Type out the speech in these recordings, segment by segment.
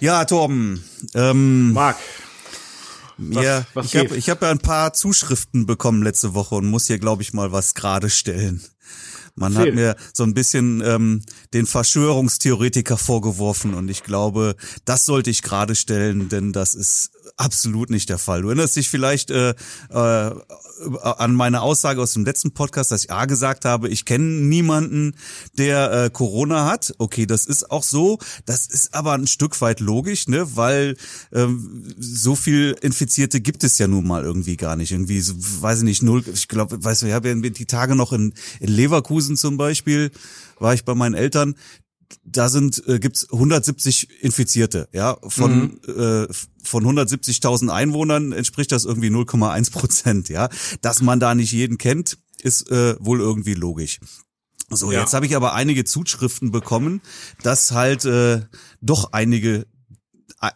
Ja, Torben. Ähm, Marc. Ja, was ich habe ich hab ja ein paar Zuschriften bekommen letzte Woche und muss hier, glaube ich, mal was gerade stellen. Man Erzähl. hat mir so ein bisschen ähm, den Verschwörungstheoretiker vorgeworfen und ich glaube, das sollte ich gerade stellen, denn das ist absolut nicht der Fall. Du erinnerst dich vielleicht äh, äh, an meine Aussage aus dem letzten Podcast, dass ich A gesagt habe, ich kenne niemanden, der äh, Corona hat. Okay, das ist auch so. Das ist aber ein Stück weit logisch, ne, weil ähm, so viel Infizierte gibt es ja nun mal irgendwie gar nicht. Irgendwie, so, weiß ich nicht, null. Ich glaube, weißt du, ich habe ja die Tage noch in, in Leverkusen zum Beispiel war ich bei meinen Eltern da sind äh, gibt's 170 Infizierte, ja, von mhm. äh, von 170.000 Einwohnern entspricht das irgendwie 0,1 Prozent, ja. Dass man da nicht jeden kennt, ist äh, wohl irgendwie logisch. So, ja. jetzt habe ich aber einige Zuschriften bekommen, dass halt äh, doch einige äh,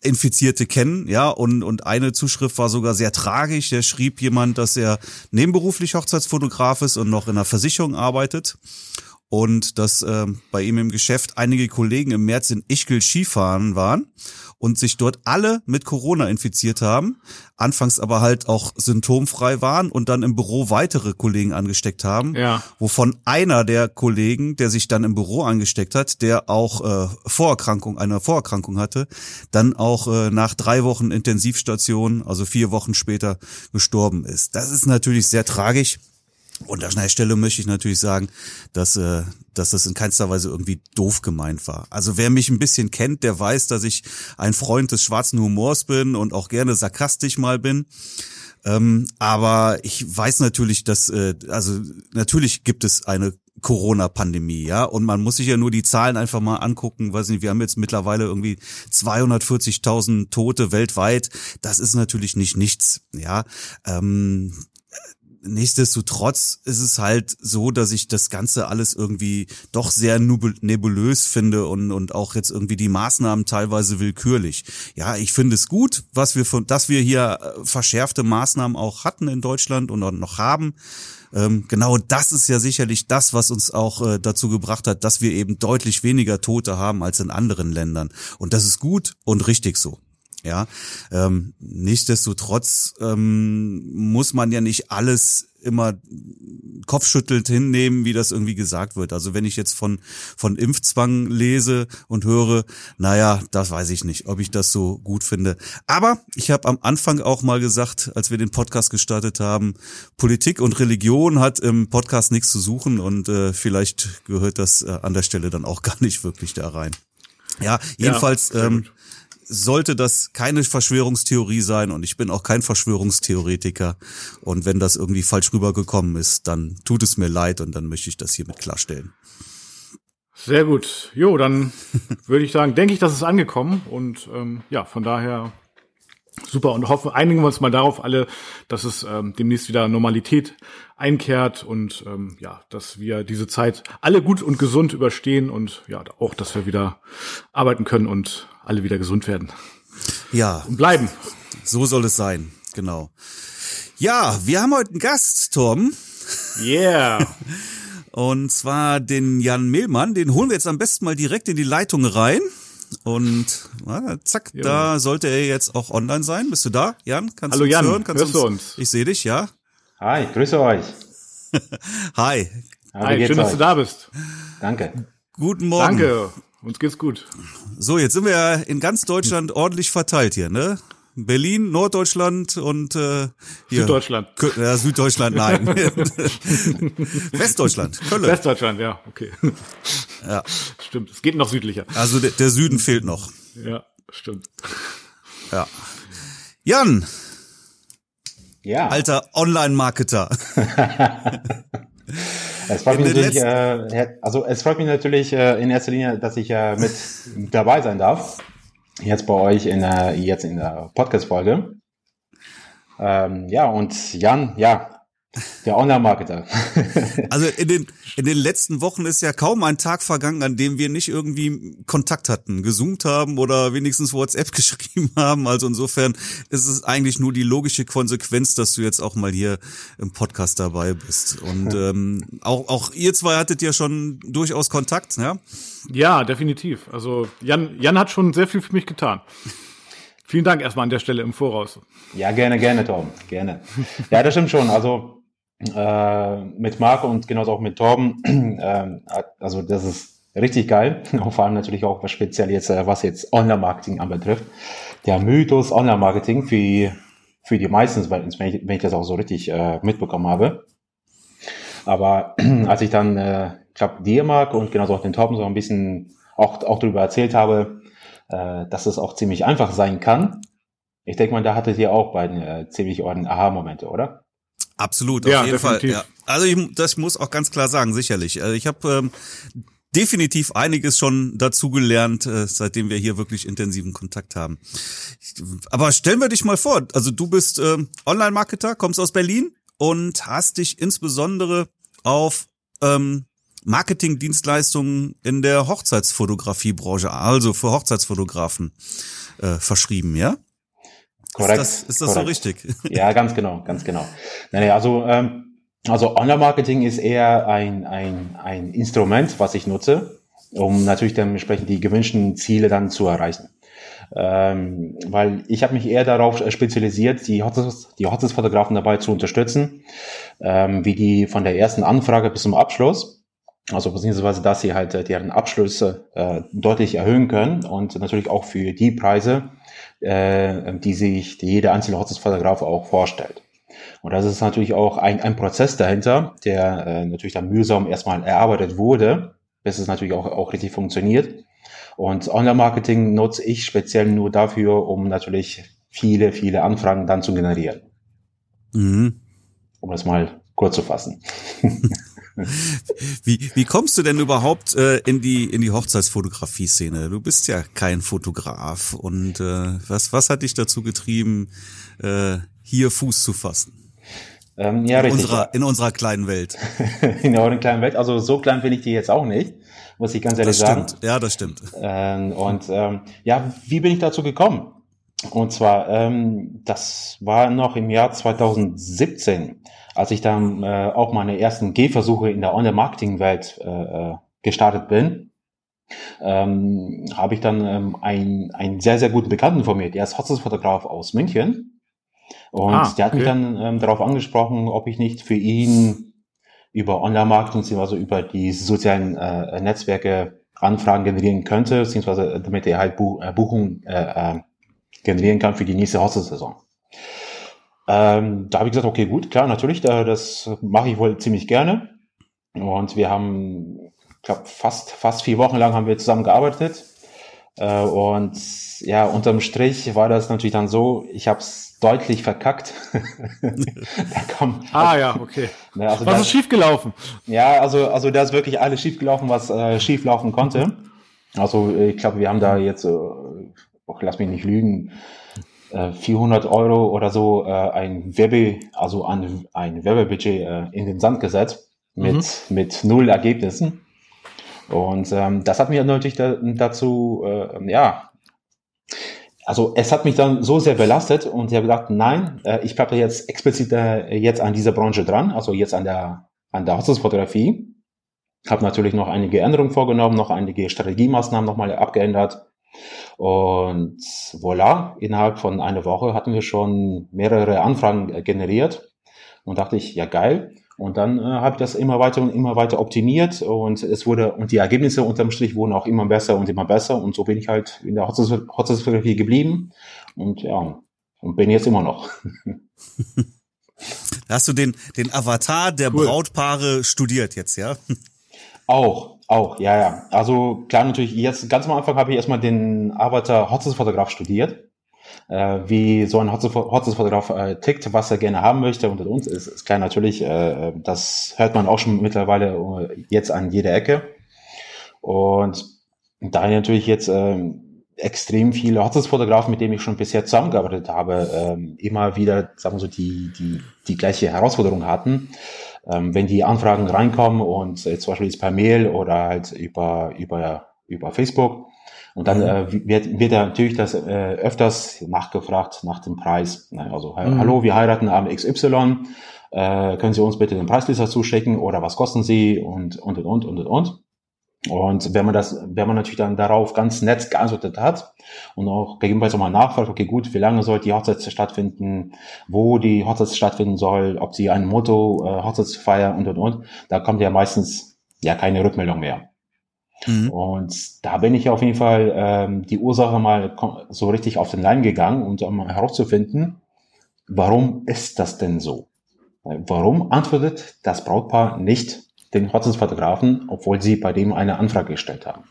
Infizierte kennen, ja, und, und eine Zuschrift war sogar sehr tragisch. Da schrieb jemand, dass er nebenberuflich Hochzeitsfotograf ist und noch in einer Versicherung arbeitet und dass äh, bei ihm im Geschäft einige Kollegen im März in Ischgl Skifahren waren und sich dort alle mit Corona infiziert haben, anfangs aber halt auch symptomfrei waren und dann im Büro weitere Kollegen angesteckt haben, ja. wovon einer der Kollegen, der sich dann im Büro angesteckt hat, der auch äh, Vorerkrankung, eine Vorerkrankung hatte, dann auch äh, nach drei Wochen Intensivstation, also vier Wochen später gestorben ist. Das ist natürlich sehr tragisch. Und an der Stelle möchte ich natürlich sagen, dass, äh, dass das in keinster Weise irgendwie doof gemeint war. Also wer mich ein bisschen kennt, der weiß, dass ich ein Freund des schwarzen Humors bin und auch gerne sarkastisch mal bin. Ähm, aber ich weiß natürlich, dass, äh, also natürlich gibt es eine Corona-Pandemie, ja, und man muss sich ja nur die Zahlen einfach mal angucken, weiß nicht, wir haben jetzt mittlerweile irgendwie 240.000 Tote weltweit, das ist natürlich nicht nichts, ja, ähm, Nichtsdestotrotz ist es halt so, dass ich das Ganze alles irgendwie doch sehr nebulös finde und, und auch jetzt irgendwie die Maßnahmen teilweise willkürlich. Ja, ich finde es gut, was wir von, dass wir hier äh, verschärfte Maßnahmen auch hatten in Deutschland und noch haben. Ähm, genau das ist ja sicherlich das, was uns auch äh, dazu gebracht hat, dass wir eben deutlich weniger Tote haben als in anderen Ländern. Und das ist gut und richtig so. Ja, ähm, nichtsdestotrotz ähm, muss man ja nicht alles immer kopfschüttelnd hinnehmen, wie das irgendwie gesagt wird. Also wenn ich jetzt von, von Impfzwang lese und höre, naja, das weiß ich nicht, ob ich das so gut finde. Aber ich habe am Anfang auch mal gesagt, als wir den Podcast gestartet haben, Politik und Religion hat im Podcast nichts zu suchen und äh, vielleicht gehört das äh, an der Stelle dann auch gar nicht wirklich da rein. Ja, jedenfalls ja, ähm, sollte das keine Verschwörungstheorie sein und ich bin auch kein Verschwörungstheoretiker. Und wenn das irgendwie falsch rübergekommen ist, dann tut es mir leid und dann möchte ich das hiermit klarstellen. Sehr gut. Jo, dann würde ich sagen, denke ich, das ist angekommen und ähm, ja, von daher super und hoffen, einigen wir uns mal darauf alle, dass es ähm, demnächst wieder Normalität einkehrt und ähm, ja, dass wir diese Zeit alle gut und gesund überstehen und ja, auch, dass wir wieder arbeiten können und alle wieder gesund werden. Ja. Und bleiben. So soll es sein, genau. Ja, wir haben heute einen Gast, Tom. Yeah. Und zwar den Jan Mehlmann, den holen wir jetzt am besten mal direkt in die Leitung rein. Und na, zack, jo. da sollte er jetzt auch online sein. Bist du da, Jan? Kannst Hallo du uns Jan, hören? Kannst hörst du uns? Ich sehe dich, ja. Hi, grüße euch. Hi. Hi, schön, dass du da bist. Danke. Guten Morgen. Danke. Uns geht's gut. So, jetzt sind wir ja in ganz Deutschland ordentlich verteilt hier, ne? Berlin, Norddeutschland und äh, hier. Süddeutschland. Ja, Süddeutschland, nein. Westdeutschland, Köln. Westdeutschland, ja, okay. Ja. Stimmt, es geht noch südlicher. Also der, der Süden fehlt noch. Ja, stimmt. Ja. Jan. Ja. Alter Online-Marketer. Es freut mich natürlich, äh, also es freut mich natürlich äh, in erster Linie, dass ich äh, mit dabei sein darf jetzt bei euch in der, jetzt in der Podcast-Folge. Ähm, ja, und Jan, ja, Der Online-Marketer. also in den, in den letzten Wochen ist ja kaum ein Tag vergangen, an dem wir nicht irgendwie Kontakt hatten, gezoomt haben oder wenigstens WhatsApp geschrieben haben. Also insofern ist es eigentlich nur die logische Konsequenz, dass du jetzt auch mal hier im Podcast dabei bist. Und ähm, auch, auch ihr zwei hattet ja schon durchaus Kontakt, ja? Ja, definitiv. Also Jan, Jan hat schon sehr viel für mich getan. Vielen Dank erstmal an der Stelle im Voraus. Ja, gerne, gerne, Tom. Gerne. Ja, das stimmt schon. Also äh, mit Marco und genauso auch mit Torben. Äh, also das ist richtig geil. Und vor allem natürlich auch was speziell jetzt, äh, was jetzt Online-Marketing anbetrifft. Der Mythos Online-Marketing für, für die meisten, wenn ich, wenn ich das auch so richtig äh, mitbekommen habe. Aber als ich dann, äh, ich glaube, dir, Marco, und genauso auch den Torben so ein bisschen auch, auch darüber erzählt habe, äh, dass es auch ziemlich einfach sein kann. Ich denke mal, da hattet ihr auch beiden äh, ziemlich ordentliche Aha-Momente, oder? Absolut, auf ja, jeden definitiv. Fall. Ja. Also ich, das muss auch ganz klar sagen, sicherlich. Also ich habe ähm, definitiv einiges schon dazu gelernt, äh, seitdem wir hier wirklich intensiven Kontakt haben. Aber stellen wir dich mal vor, also du bist äh, Online-Marketer, kommst aus Berlin und hast dich insbesondere auf ähm, Marketingdienstleistungen in der Hochzeitsfotografiebranche, also für Hochzeitsfotografen, äh, verschrieben, ja? Korrekt. Ist das, ist das so richtig? Ja, ganz genau, ganz genau. Nee, also, ähm, also Online-Marketing ist eher ein, ein, ein Instrument, was ich nutze, um natürlich dementsprechend die gewünschten Ziele dann zu erreichen. Ähm, weil ich habe mich eher darauf spezialisiert, die Hochzeits, die Hochzeitsfotografen dabei zu unterstützen, ähm, wie die von der ersten Anfrage bis zum Abschluss, also beziehungsweise, dass sie halt äh, deren Abschlüsse äh, deutlich erhöhen können und natürlich auch für die Preise, äh, die sich die jeder einzelne Hochzeitsfotograf auch vorstellt. Und das ist natürlich auch ein, ein Prozess dahinter, der äh, natürlich dann mühsam erstmal erarbeitet wurde, bis es natürlich auch, auch richtig funktioniert. Und Online-Marketing nutze ich speziell nur dafür, um natürlich viele, viele Anfragen dann zu generieren. Mhm. Um das mal kurz zu fassen. wie, wie kommst du denn überhaupt äh, in die in die Hochzeitsfotografie-Szene? Du bist ja kein Fotograf und äh, was was hat dich dazu getrieben, äh, hier Fuß zu fassen? Ähm, ja, in richtig. Unserer, in unserer kleinen Welt. in eurer kleinen Welt. Also so klein bin ich die jetzt auch nicht, muss ich ganz ehrlich das sagen. Stimmt. Ja, das stimmt. Ähm, und ähm, ja, wie bin ich dazu gekommen? Und zwar, ähm, das war noch im Jahr 2017 als ich dann äh, auch meine ersten Gehversuche in der Online-Marketing-Welt äh, äh, gestartet bin, ähm, habe ich dann ähm, einen, einen sehr, sehr guten Bekannten von mir, der ist Hochzeitsfotograf aus München. Und ah, der hat okay. mich dann ähm, darauf angesprochen, ob ich nicht für ihn über Online-Marketing, also über die sozialen äh, Netzwerke Anfragen generieren könnte, beziehungsweise damit er halt Buch, äh, Buchungen äh, äh, generieren kann für die nächste Hochzeitssaison. Ähm, da habe ich gesagt, okay, gut, klar, natürlich, da, das mache ich wohl ziemlich gerne. Und wir haben, ich glaube, fast, fast vier Wochen lang haben wir zusammen gearbeitet. Äh, und ja, unterm Strich war das natürlich dann so, ich habe es deutlich verkackt. da kam, ah ja, okay. Ne, also was das, ist schiefgelaufen? Ja, also, also da ist wirklich alles schiefgelaufen, was äh, schieflaufen konnte. Also ich glaube, wir haben da jetzt, äh, oh, lass mich nicht lügen, 400 äh, Euro oder so äh, ein Werbe, also ein, ein Werbebudget äh, in den Sand gesetzt mit, mhm. mit null Ergebnissen. Und ähm, das hat mich natürlich da, dazu, äh, ja, also es hat mich dann so sehr belastet und ich habe gedacht, nein, äh, ich bleibe jetzt explizit äh, jetzt an dieser Branche dran, also jetzt an der, an der Hochzeitsfotografie. Habe natürlich noch einige Änderungen vorgenommen, noch einige Strategiemaßnahmen nochmal abgeändert und voilà, innerhalb von einer Woche hatten wir schon mehrere Anfragen generiert und dachte ich, ja geil. Und dann äh, habe ich das immer weiter und immer weiter optimiert und es wurde und die Ergebnisse unterm Strich wurden auch immer besser und immer besser und so bin ich halt in der Hochzeitsfotografie geblieben und ja und bin jetzt immer noch. Hast du den den Avatar der cool. Brautpaare studiert jetzt, ja? Auch, auch, ja, ja. Also klar, natürlich, jetzt ganz am Anfang habe ich erstmal den Avatar Hochzeitsfotograf studiert. Äh, wie so ein Hochzeitsfotograf äh, tickt, was er gerne haben möchte unter uns, ist, ist klar natürlich, äh, das hört man auch schon mittlerweile äh, jetzt an jeder Ecke. Und da ich natürlich jetzt äh, extrem viele Hochzeitsfotografen, mit denen ich schon bisher zusammengearbeitet habe, ähm, immer wieder, sagen wir so, die, die, die gleiche Herausforderung hatten. Ähm, wenn die Anfragen reinkommen und äh, zum Beispiel jetzt per Mail oder halt über, über, über Facebook, und dann äh, wird, wird ja natürlich das äh, öfters nachgefragt nach dem Preis. Ne? Also, mhm. hallo, wir heiraten am XY, äh, können Sie uns bitte den Preisliste zuschicken oder was kosten Sie und, und, und, und, und, und. Und wenn man das, wenn man natürlich dann darauf ganz nett geantwortet hat und auch gegebenenfalls auch mal nachfragt, okay, gut, wie lange soll die Hochzeit stattfinden, wo die Hochzeit stattfinden soll, ob sie ein Motto, äh, Hochzeitsfeier und und und, da kommt ja meistens ja keine Rückmeldung mehr. Mhm. Und da bin ich auf jeden Fall ähm, die Ursache mal so richtig auf den Leim gegangen und um herauszufinden, warum ist das denn so? Warum antwortet das Brautpaar nicht den Hochzeitsfotografen, obwohl sie bei dem eine Anfrage gestellt haben?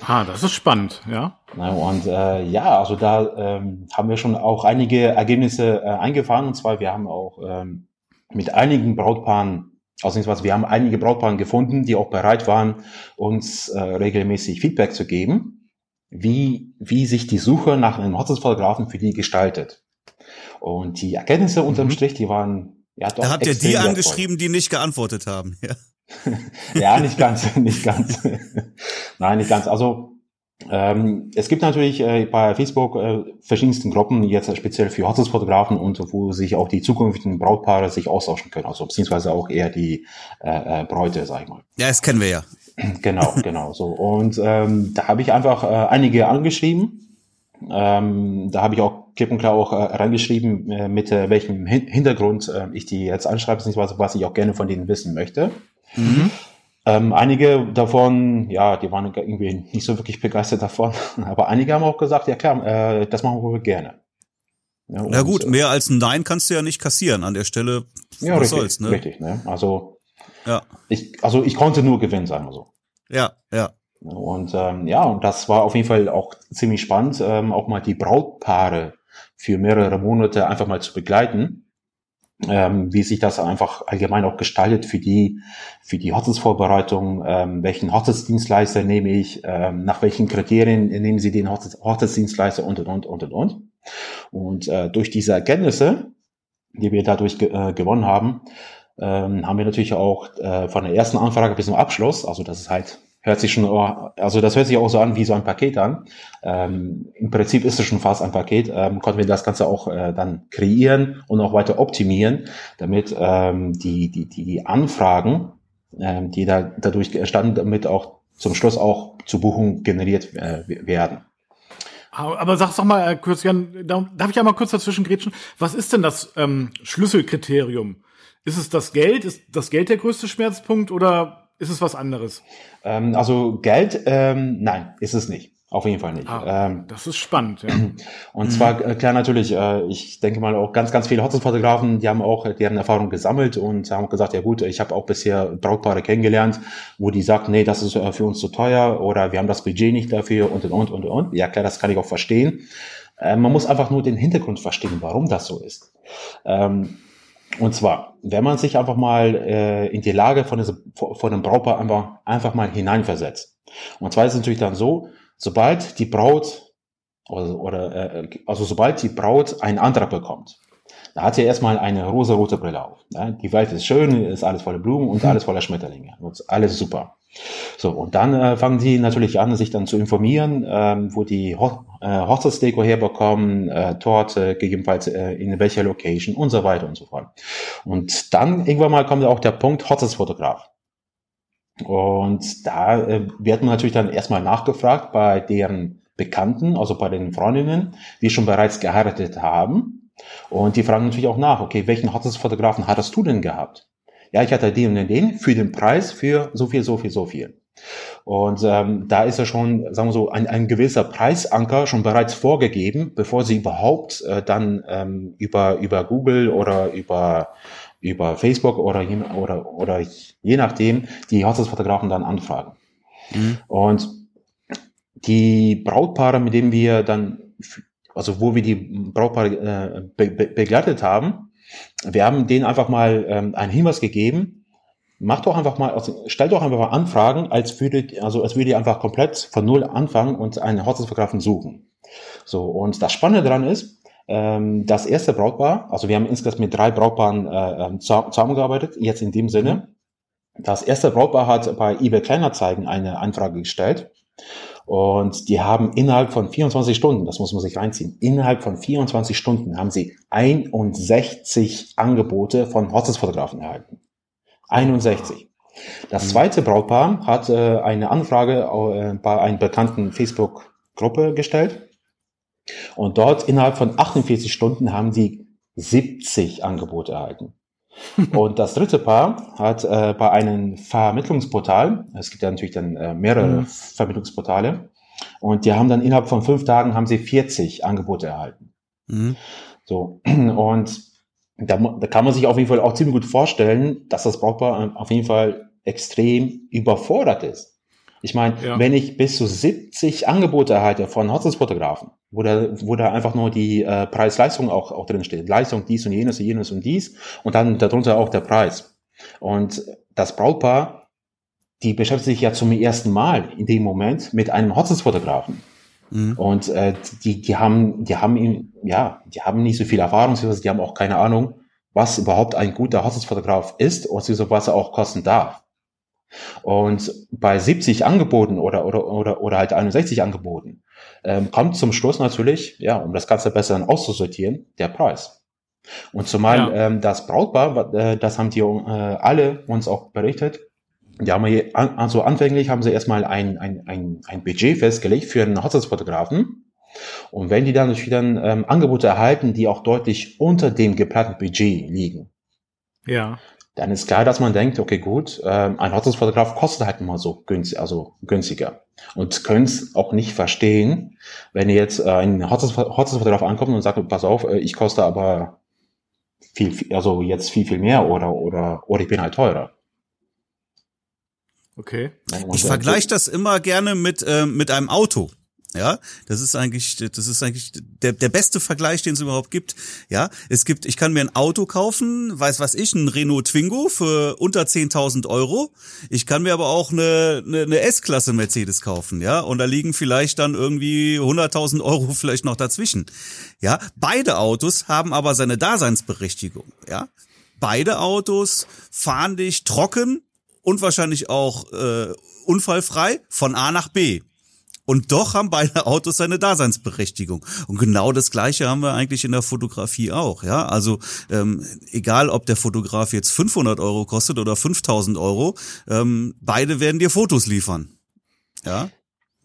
Ah, das ist spannend, ja. Und äh, ja, also da ähm, haben wir schon auch einige Ergebnisse äh, eingefahren. Und zwar, wir haben auch ähm, mit einigen Brautpaaren Ausnahmsweise, wir haben einige Brautpaare gefunden, die auch bereit waren, uns äh, regelmäßig Feedback zu geben, wie, wie sich die Suche nach einem Hochzeitsfotografen für die gestaltet. Und die Erkenntnisse unterm mhm. Strich, die waren ja doch. Da habt ihr die angeschrieben, die nicht geantwortet haben, ja. ja, nicht ganz, nicht ganz. Nein, nicht ganz. Also ähm, es gibt natürlich äh, bei Facebook äh, verschiedensten Gruppen, jetzt speziell für Hochzeitsfotografen und wo sich auch die zukünftigen Brautpaare sich austauschen können, also beziehungsweise auch eher die äh, äh, Bräute, sag ich mal. Ja, das kennen wir ja. Genau, genau so. Und ähm, da habe ich einfach äh, einige angeschrieben. Ähm, da habe ich auch klipp und klar auch äh, reingeschrieben, äh, mit äh, welchem Hin Hintergrund äh, ich die jetzt anschreibe, beziehungsweise was ich auch gerne von denen wissen möchte. Mhm. Ähm, einige davon, ja, die waren irgendwie nicht so wirklich begeistert davon, aber einige haben auch gesagt, ja klar, äh, das machen wir gerne. Ja, Na gut, äh, mehr als ein Nein kannst du ja nicht kassieren an der Stelle. Ja, was richtig, soll's, ne? richtig. Ne? Also, ja. ich, also ich konnte nur gewinnen, sagen wir so. Ja, ja. Und ähm, ja, und das war auf jeden Fall auch ziemlich spannend, ähm, auch mal die Brautpaare für mehrere Monate einfach mal zu begleiten ähm, wie sich das einfach allgemein auch gestaltet für die, für die Hochzeitsvorbereitung, ähm, welchen Hochzeitsdienstleister nehme ich, ähm, nach welchen Kriterien nehmen Sie den und, und, und, und, und, und. Und äh, durch diese Erkenntnisse, die wir dadurch ge äh, gewonnen haben, ähm, haben wir natürlich auch äh, von der ersten Anfrage bis zum Abschluss, also das ist halt hört sich schon, also das hört sich auch so an wie so ein Paket an. Ähm, Im Prinzip ist es schon fast ein Paket. Ähm, konnten wir das Ganze auch äh, dann kreieren und auch weiter optimieren, damit ähm, die, die, die Anfragen, ähm, die da dadurch entstanden, damit auch zum Schluss auch zu Buchung generiert äh, werden. Aber sag's doch mal äh, kurz, Jan, darf ich ja mal kurz dazwischen grätschen? Was ist denn das ähm, Schlüsselkriterium? Ist es das Geld? Ist das Geld der größte Schmerzpunkt oder ist es was anderes? Ähm, also Geld, ähm, nein, ist es nicht. Auf jeden Fall nicht. Ah, ähm, das ist spannend, ja. Und zwar, äh, klar, natürlich, äh, ich denke mal auch ganz, ganz viele Hochzeitsfotografen, die haben auch deren Erfahrung gesammelt und haben gesagt, ja gut, ich habe auch bisher Brautpaare kennengelernt, wo die sagt, nee, das ist äh, für uns zu teuer oder wir haben das Budget nicht dafür und, und, und, und, und. Ja, klar, das kann ich auch verstehen. Äh, man muss einfach nur den Hintergrund verstehen, warum das so ist. Ähm, und zwar, wenn man sich einfach mal äh, in die Lage von, diesem, von einem Brautpaar einfach, einfach mal hineinversetzt. Und zwar ist es natürlich dann so, sobald die Braut oder, oder äh, also sobald die Braut einen Antrag bekommt, da hat sie erstmal eine rosa-rote Brille auf. Ja? Die Welt ist schön, ist alles voller Blumen und alles voller Schmetterlinge. Und alles super. So, und dann äh, fangen sie natürlich an, sich dann zu informieren, ähm, wo die Ho äh, Hochzeitsdeko herbekommen, äh, Torte, gegebenenfalls äh, in welcher Location und so weiter und so fort. Und dann irgendwann mal kommt auch der Punkt Hochzeitsfotograf. Und da äh, wird man natürlich dann erstmal nachgefragt bei deren Bekannten, also bei den Freundinnen, die schon bereits geheiratet haben. Und die fragen natürlich auch nach, okay, welchen Hochzeitsfotografen hattest du denn gehabt? ja, ich hatte den und den für den Preis für so viel, so viel, so viel. Und ähm, da ist ja schon, sagen wir so, ein, ein gewisser Preisanker schon bereits vorgegeben, bevor sie überhaupt äh, dann ähm, über, über Google oder über, über Facebook oder, je, oder, oder je nachdem die Hochzeitsfotografen dann anfragen. Mhm. Und die Brautpaare, mit denen wir dann, also wo wir die Brautpaare äh, be be begleitet haben, wir haben denen einfach mal ähm, einen Hinweis gegeben. Macht doch einfach mal, also stellt doch einfach mal Anfragen, als würde, also als würde ihr einfach komplett von Null anfangen und einen Hochzeitsfotografen suchen. So, und das Spannende daran ist, ähm, das erste Brautpaar, also wir haben insgesamt mit drei Brautpaaren äh, ähm, zusammengearbeitet, jetzt in dem Sinne. Das erste Brautpaar hat bei eBay Kleinanzeigen eine Anfrage gestellt und die haben innerhalb von 24 Stunden, das muss man sich reinziehen, innerhalb von 24 Stunden haben sie 61 Angebote von Hochzeitsfotografen erhalten. 61. Das mhm. zweite Brautpaar hat äh, eine Anfrage äh, bei einer bekannten Facebook-Gruppe gestellt. Und dort innerhalb von 48 Stunden haben sie 70 Angebote erhalten. Und das dritte Paar hat äh, bei einem Vermittlungsportal, es gibt ja natürlich dann äh, mehrere mhm. Vermittlungsportale, und die haben dann innerhalb von fünf Tagen haben sie 40 Angebote erhalten. Mhm. So, und da, da kann man sich auf jeden Fall auch ziemlich gut vorstellen, dass das Brautpaar auf jeden Fall extrem überfordert ist. Ich meine, ja. wenn ich bis zu 70 Angebote erhalte von Hochzeitsfotografen, wo da, wo da einfach nur die äh, Preis-Leistung auch, auch drin steht, Leistung dies und jenes und jenes und dies und dann darunter auch der Preis. Und das Brautpaar, die beschäftigt sich ja zum ersten Mal in dem Moment mit einem Hochzeitsfotografen. Mhm. Und äh, die, die haben, die haben ihn, ja, die haben nicht so viel Erfahrung, die haben auch keine Ahnung, was überhaupt ein guter Hochzeitsfotograf ist und was er auch kosten darf. Und bei 70 Angeboten oder, oder, oder, oder halt 61 Angeboten ähm, kommt zum Schluss natürlich, ja, um das Ganze besser dann auszusortieren, der Preis. Und zumal ja. ähm, das Brautpaar, äh, das haben die äh, alle uns auch berichtet, die haben hier, also anfänglich haben sie erstmal ein, ein, ein, ein Budget festgelegt für einen Hochzeitsfotografen. Und wenn die dann natürlich dann ähm, Angebote erhalten, die auch deutlich unter dem geplanten Budget liegen, ja dann ist klar, dass man denkt, okay, gut, ähm, ein Hochzeitsfotograf kostet halt immer so günstig, also günstiger. Und können es auch nicht verstehen, wenn ihr jetzt äh, ein Hochzeitsfotograf ankommt und sagt, pass auf, äh, ich koste aber viel, viel, also jetzt viel, viel mehr oder, oder, oder ich bin halt teurer. Okay. Ich vergleiche das immer gerne mit, äh, mit einem Auto. Ja, das ist eigentlich, das ist eigentlich der, der beste Vergleich, den es überhaupt gibt. Ja, es gibt, ich kann mir ein Auto kaufen, weiß was ich, ein Renault Twingo für unter 10.000 Euro. Ich kann mir aber auch eine, eine, eine S-Klasse Mercedes kaufen, ja, und da liegen vielleicht dann irgendwie 100.000 Euro vielleicht noch dazwischen. Ja, beide Autos haben aber seine Daseinsberechtigung, ja. Beide Autos fahren dich trocken und wahrscheinlich auch äh, unfallfrei von A nach B. Und doch haben beide Autos seine Daseinsberechtigung. Und genau das Gleiche haben wir eigentlich in der Fotografie auch. Ja, also ähm, egal, ob der Fotograf jetzt 500 Euro kostet oder 5000 Euro, ähm, beide werden dir Fotos liefern. Ja.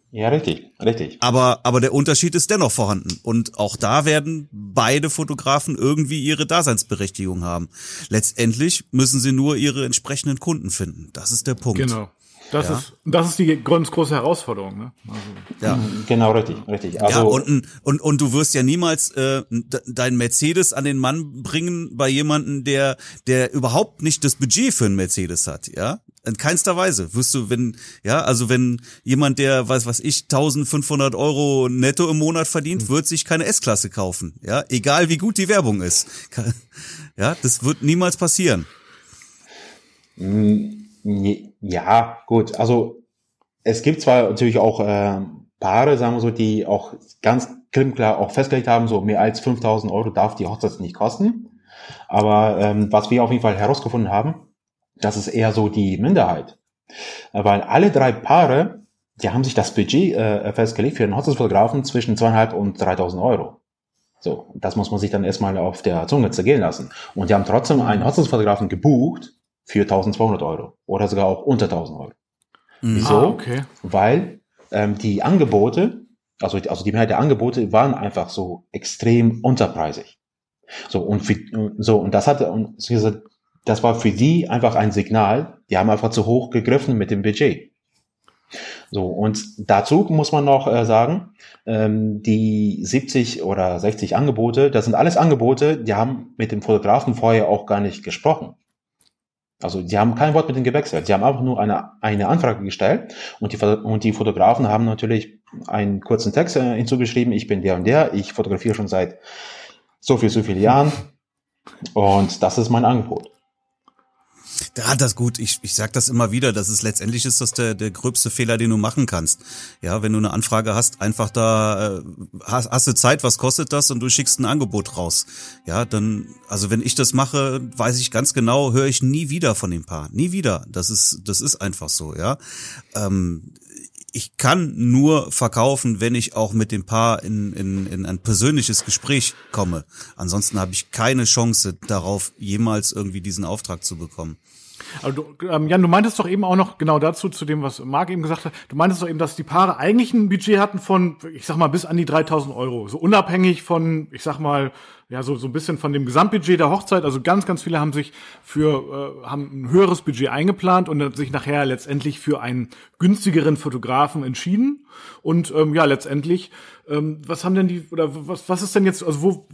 Ja, richtig, richtig. Aber, aber der Unterschied ist dennoch vorhanden. Und auch da werden beide Fotografen irgendwie ihre Daseinsberechtigung haben. Letztendlich müssen sie nur ihre entsprechenden Kunden finden. Das ist der Punkt. Genau. Das ja. ist das ist die ganz große Herausforderung. Ne? Also. Ja, genau richtig, richtig. Also, ja, und, und und du wirst ja niemals äh, dein Mercedes an den Mann bringen bei jemanden, der der überhaupt nicht das Budget für einen Mercedes hat, ja? In keinster Weise wirst du, wenn ja, also wenn jemand, der weiß was ich 1500 Euro netto im Monat verdient, hm. wird sich keine S-Klasse kaufen, ja, egal wie gut die Werbung ist. Ja, das wird niemals passieren. Hm ja, gut. Also es gibt zwar natürlich auch äh, Paare, sagen wir so, die auch ganz klar auch festgelegt haben, so mehr als 5000 Euro darf die Hochzeit nicht kosten. Aber ähm, was wir auf jeden Fall herausgefunden haben, das ist eher so die Minderheit. Weil alle drei Paare, die haben sich das Budget äh, festgelegt für einen Hochzeitsfotografen zwischen zweieinhalb und 3000 Euro. So, das muss man sich dann erstmal auf der Zunge zergehen lassen. Und die haben trotzdem einen Hochzeitsfotografen gebucht, für 1200 Euro oder sogar auch unter 1000 Euro. Mhm. Wieso? Ah, okay. Weil ähm, die Angebote, also, also die Mehrheit der Angebote waren einfach so extrem unterpreisig. So und für, so und das hatte und das war für die einfach ein Signal. Die haben einfach zu hoch gegriffen mit dem Budget. So, und dazu muss man noch äh, sagen, ähm, die 70 oder 60 Angebote, das sind alles Angebote, die haben mit dem Fotografen vorher auch gar nicht gesprochen. Also die haben kein Wort mit denen gewechselt. Sie haben einfach nur eine, eine Anfrage gestellt und die, und die Fotografen haben natürlich einen kurzen Text äh, hinzugeschrieben, ich bin der und der, ich fotografiere schon seit so viel, so vielen Jahren und das ist mein Angebot. Ja, das gut. Ich, ich sag das immer wieder. Das ist letztendlich ist das der, der gröbste Fehler, den du machen kannst. Ja, wenn du eine Anfrage hast, einfach da äh, hast, hast du Zeit, was kostet das und du schickst ein Angebot raus. Ja, dann, also wenn ich das mache, weiß ich ganz genau, höre ich nie wieder von dem Paar. Nie wieder. Das ist, das ist einfach so, ja. Ähm, ich kann nur verkaufen, wenn ich auch mit dem Paar in, in, in ein persönliches Gespräch komme. Ansonsten habe ich keine Chance darauf, jemals irgendwie diesen Auftrag zu bekommen. Du, ähm, Jan, du meintest doch eben auch noch genau dazu, zu dem, was Marc eben gesagt hat, du meintest doch eben, dass die Paare eigentlich ein Budget hatten von, ich sag mal, bis an die 3000 Euro. So unabhängig von, ich sag mal, ja, so, so ein bisschen von dem Gesamtbudget der Hochzeit. Also ganz, ganz viele haben sich für, äh, haben ein höheres Budget eingeplant und sich nachher letztendlich für einen günstigeren Fotografen entschieden. Und ähm, ja, letztendlich, ähm, was haben denn die, oder was, was ist denn jetzt, also wo,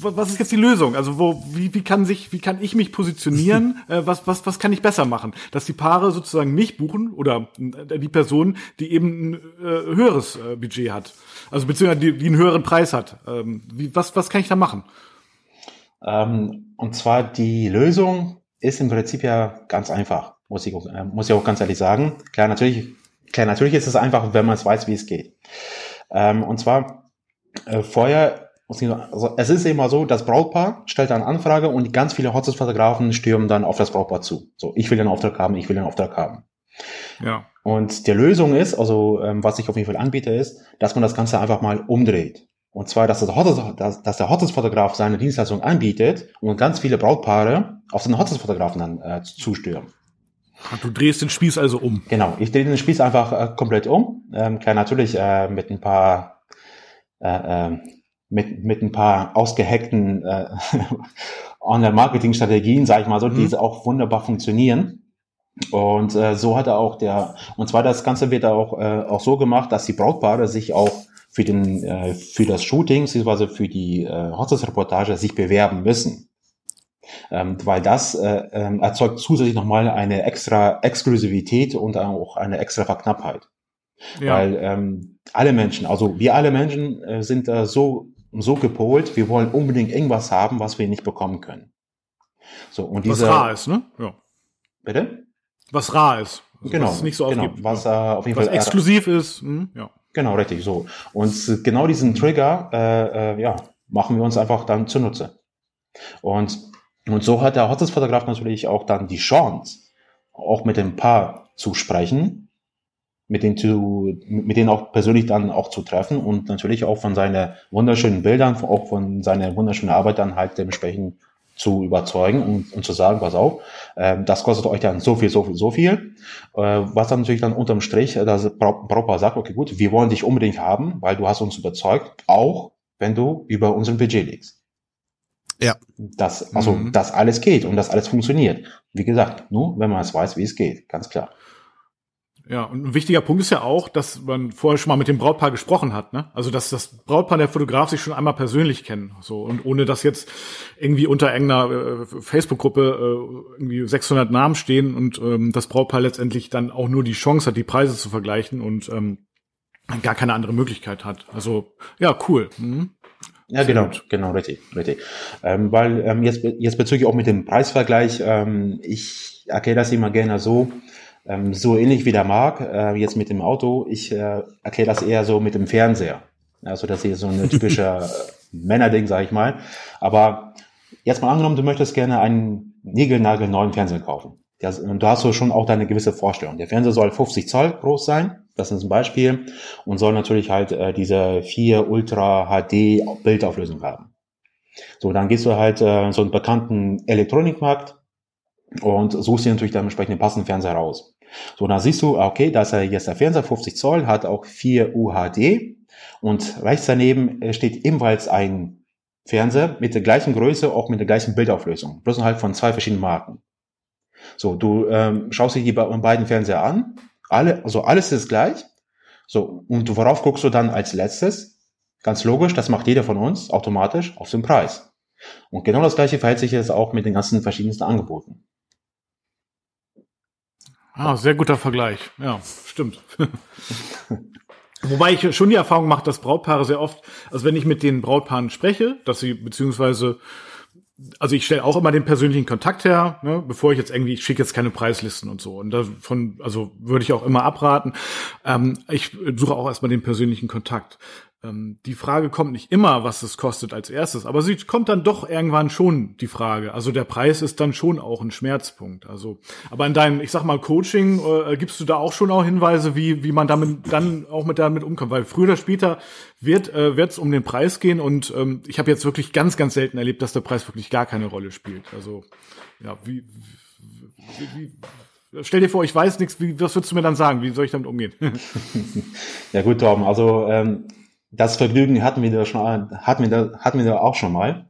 was ist jetzt die Lösung? Also wo, wie, wie kann sich, wie kann ich mich positionieren? äh, was, was, was kann ich besser machen? Dass die Paare sozusagen mich buchen oder äh, die Person, die eben ein äh, höheres äh, Budget hat, also beziehungsweise die, die einen höheren Preis hat. Ähm, wie, was, was kann ich da machen? Ähm, und zwar die Lösung ist im Prinzip ja ganz einfach, muss ich, äh, muss ich auch ganz ehrlich sagen. Klar, natürlich, klar, natürlich ist es einfach, wenn man es weiß, wie es geht. Ähm, und zwar äh, vorher also es ist immer so, das Brautpaar stellt eine Anfrage und ganz viele Hochzeitsfotografen stürmen dann auf das Brautpaar zu. So, ich will einen Auftrag haben, ich will einen Auftrag haben. Ja. Und die Lösung ist, also ähm, was ich auf jeden Fall anbiete, ist, dass man das Ganze einfach mal umdreht. Und zwar, dass, das Hottes, dass, dass der Hochzeitsfotograf seine Dienstleistung anbietet und ganz viele Brautpaare auf den Hochzeitsfotografen dann äh, zustürmen. Du drehst den Spieß also um. Genau, ich drehe den Spieß einfach äh, komplett um. Ähm, klar, natürlich äh, mit ein paar äh, äh, mit, mit ein paar ausgehackten äh, Online-Marketing-Strategien, sage ich mal so, mhm. die auch wunderbar funktionieren. Und äh, so hat er auch der, und zwar das Ganze wird auch, äh, auch so gemacht, dass die Brautpaare sich auch für den, äh, für das Shooting, beziehungsweise für die äh, Hochzeitsreportage sich bewerben müssen. Ähm, weil das äh, äh, erzeugt zusätzlich nochmal eine extra Exklusivität und auch eine extra Verknappheit. Ja. Weil ähm, alle Menschen, also wir alle Menschen äh, sind da so so gepolt, wir wollen unbedingt irgendwas haben, was wir nicht bekommen können. So, und was rar ist, ne? Ja. Bitte? Was rar ist. Also genau. Was nicht so genau, gibt. Was, äh, auf jeden was Fall exklusiv ist. Hm, ja. Genau, richtig, so. Und genau diesen Trigger, äh, äh, ja, machen wir uns einfach dann zunutze. Und, und so hat der Hochzeitsfotograf natürlich auch dann die Chance, auch mit dem Paar zu sprechen mit denen zu, mit denen auch persönlich dann auch zu treffen und natürlich auch von seinen wunderschönen Bildern, auch von seiner wunderschönen Arbeit dann halt dementsprechend zu überzeugen und, und zu sagen, pass auf, äh, das kostet euch dann so viel, so viel, so viel. Äh, was dann natürlich dann unterm Strich, äh, das Brautpaar sagt, okay, gut, wir wollen dich unbedingt haben, weil du hast uns überzeugt, auch wenn du über unseren Budget liegst. Ja. Das, also, mhm. das alles geht und das alles funktioniert. Wie gesagt, nur wenn man es weiß, wie es geht, ganz klar. Ja, und ein wichtiger Punkt ist ja auch, dass man vorher schon mal mit dem Brautpaar gesprochen hat, ne? Also dass das Brautpaar der Fotograf sich schon einmal persönlich kennen, so und ohne dass jetzt irgendwie unter irgendeiner äh, Facebook-Gruppe äh, irgendwie 600 Namen stehen und ähm, das Brautpaar letztendlich dann auch nur die Chance hat, die Preise zu vergleichen und ähm, gar keine andere Möglichkeit hat. Also ja, cool. Mhm. Ja, genau, genau, richtig, richtig. Ähm, weil ähm, jetzt, jetzt bezüglich auch mit dem Preisvergleich, ähm, ich erkläre das immer gerne so, ähm, so ähnlich wie der Marc, äh, jetzt mit dem Auto, ich äh, erkläre das eher so mit dem Fernseher. Also das ist so eine typische äh, Männerding, sag ich mal. Aber jetzt mal angenommen, du möchtest gerne einen Nägelnagel neuen Fernseher kaufen. Das, und da hast du schon auch deine gewisse Vorstellung. Der Fernseher soll 50 Zoll groß sein, das ist ein Beispiel, und soll natürlich halt äh, diese 4 Ultra HD Bildauflösung haben. So, dann gehst du halt äh, so einen bekannten Elektronikmarkt und suchst dir natürlich dementsprechend den passenden Fernseher raus. So, dann siehst du, okay, dass er jetzt der Fernseher 50 Zoll hat auch 4 UHD und rechts daneben äh, steht ebenfalls ein Fernseher mit der gleichen Größe, auch mit der gleichen Bildauflösung, bloß halt von zwei verschiedenen Marken. So, du ähm, schaust dir die beiden Fernseher an, alle, also alles ist gleich. So, und worauf guckst du dann als letztes? Ganz logisch, das macht jeder von uns automatisch auf den Preis. Und genau das gleiche verhält sich jetzt auch mit den ganzen verschiedensten Angeboten. Ah, sehr guter Vergleich. Ja, stimmt. Wobei ich schon die Erfahrung mache, dass Brautpaare sehr oft, also wenn ich mit den Brautpaaren spreche, dass sie beziehungsweise also ich stelle auch immer den persönlichen Kontakt her, ne, bevor ich jetzt irgendwie, ich schicke jetzt keine Preislisten und so. Und davon, also würde ich auch immer abraten. Ähm, ich suche auch erstmal den persönlichen Kontakt. Ähm, die Frage kommt nicht immer, was es kostet als erstes, aber sie kommt dann doch irgendwann schon die Frage. Also der Preis ist dann schon auch ein Schmerzpunkt. Also, aber in deinem, ich sag mal, Coaching äh, gibst du da auch schon auch Hinweise, wie wie man damit dann auch mit damit umkommt, weil früher oder später wird äh, es um den Preis gehen und ähm, ich habe jetzt wirklich ganz ganz selten erlebt, dass der Preis wirklich gar keine Rolle spielt. Also ja, wie, wie, wie Stell dir vor, ich weiß nichts, wie, was würdest du mir dann sagen? Wie soll ich damit umgehen? ja gut, Torben, also ähm, das Vergnügen hatten wir da schon, hatten wir da, hatten wir da auch schon mal.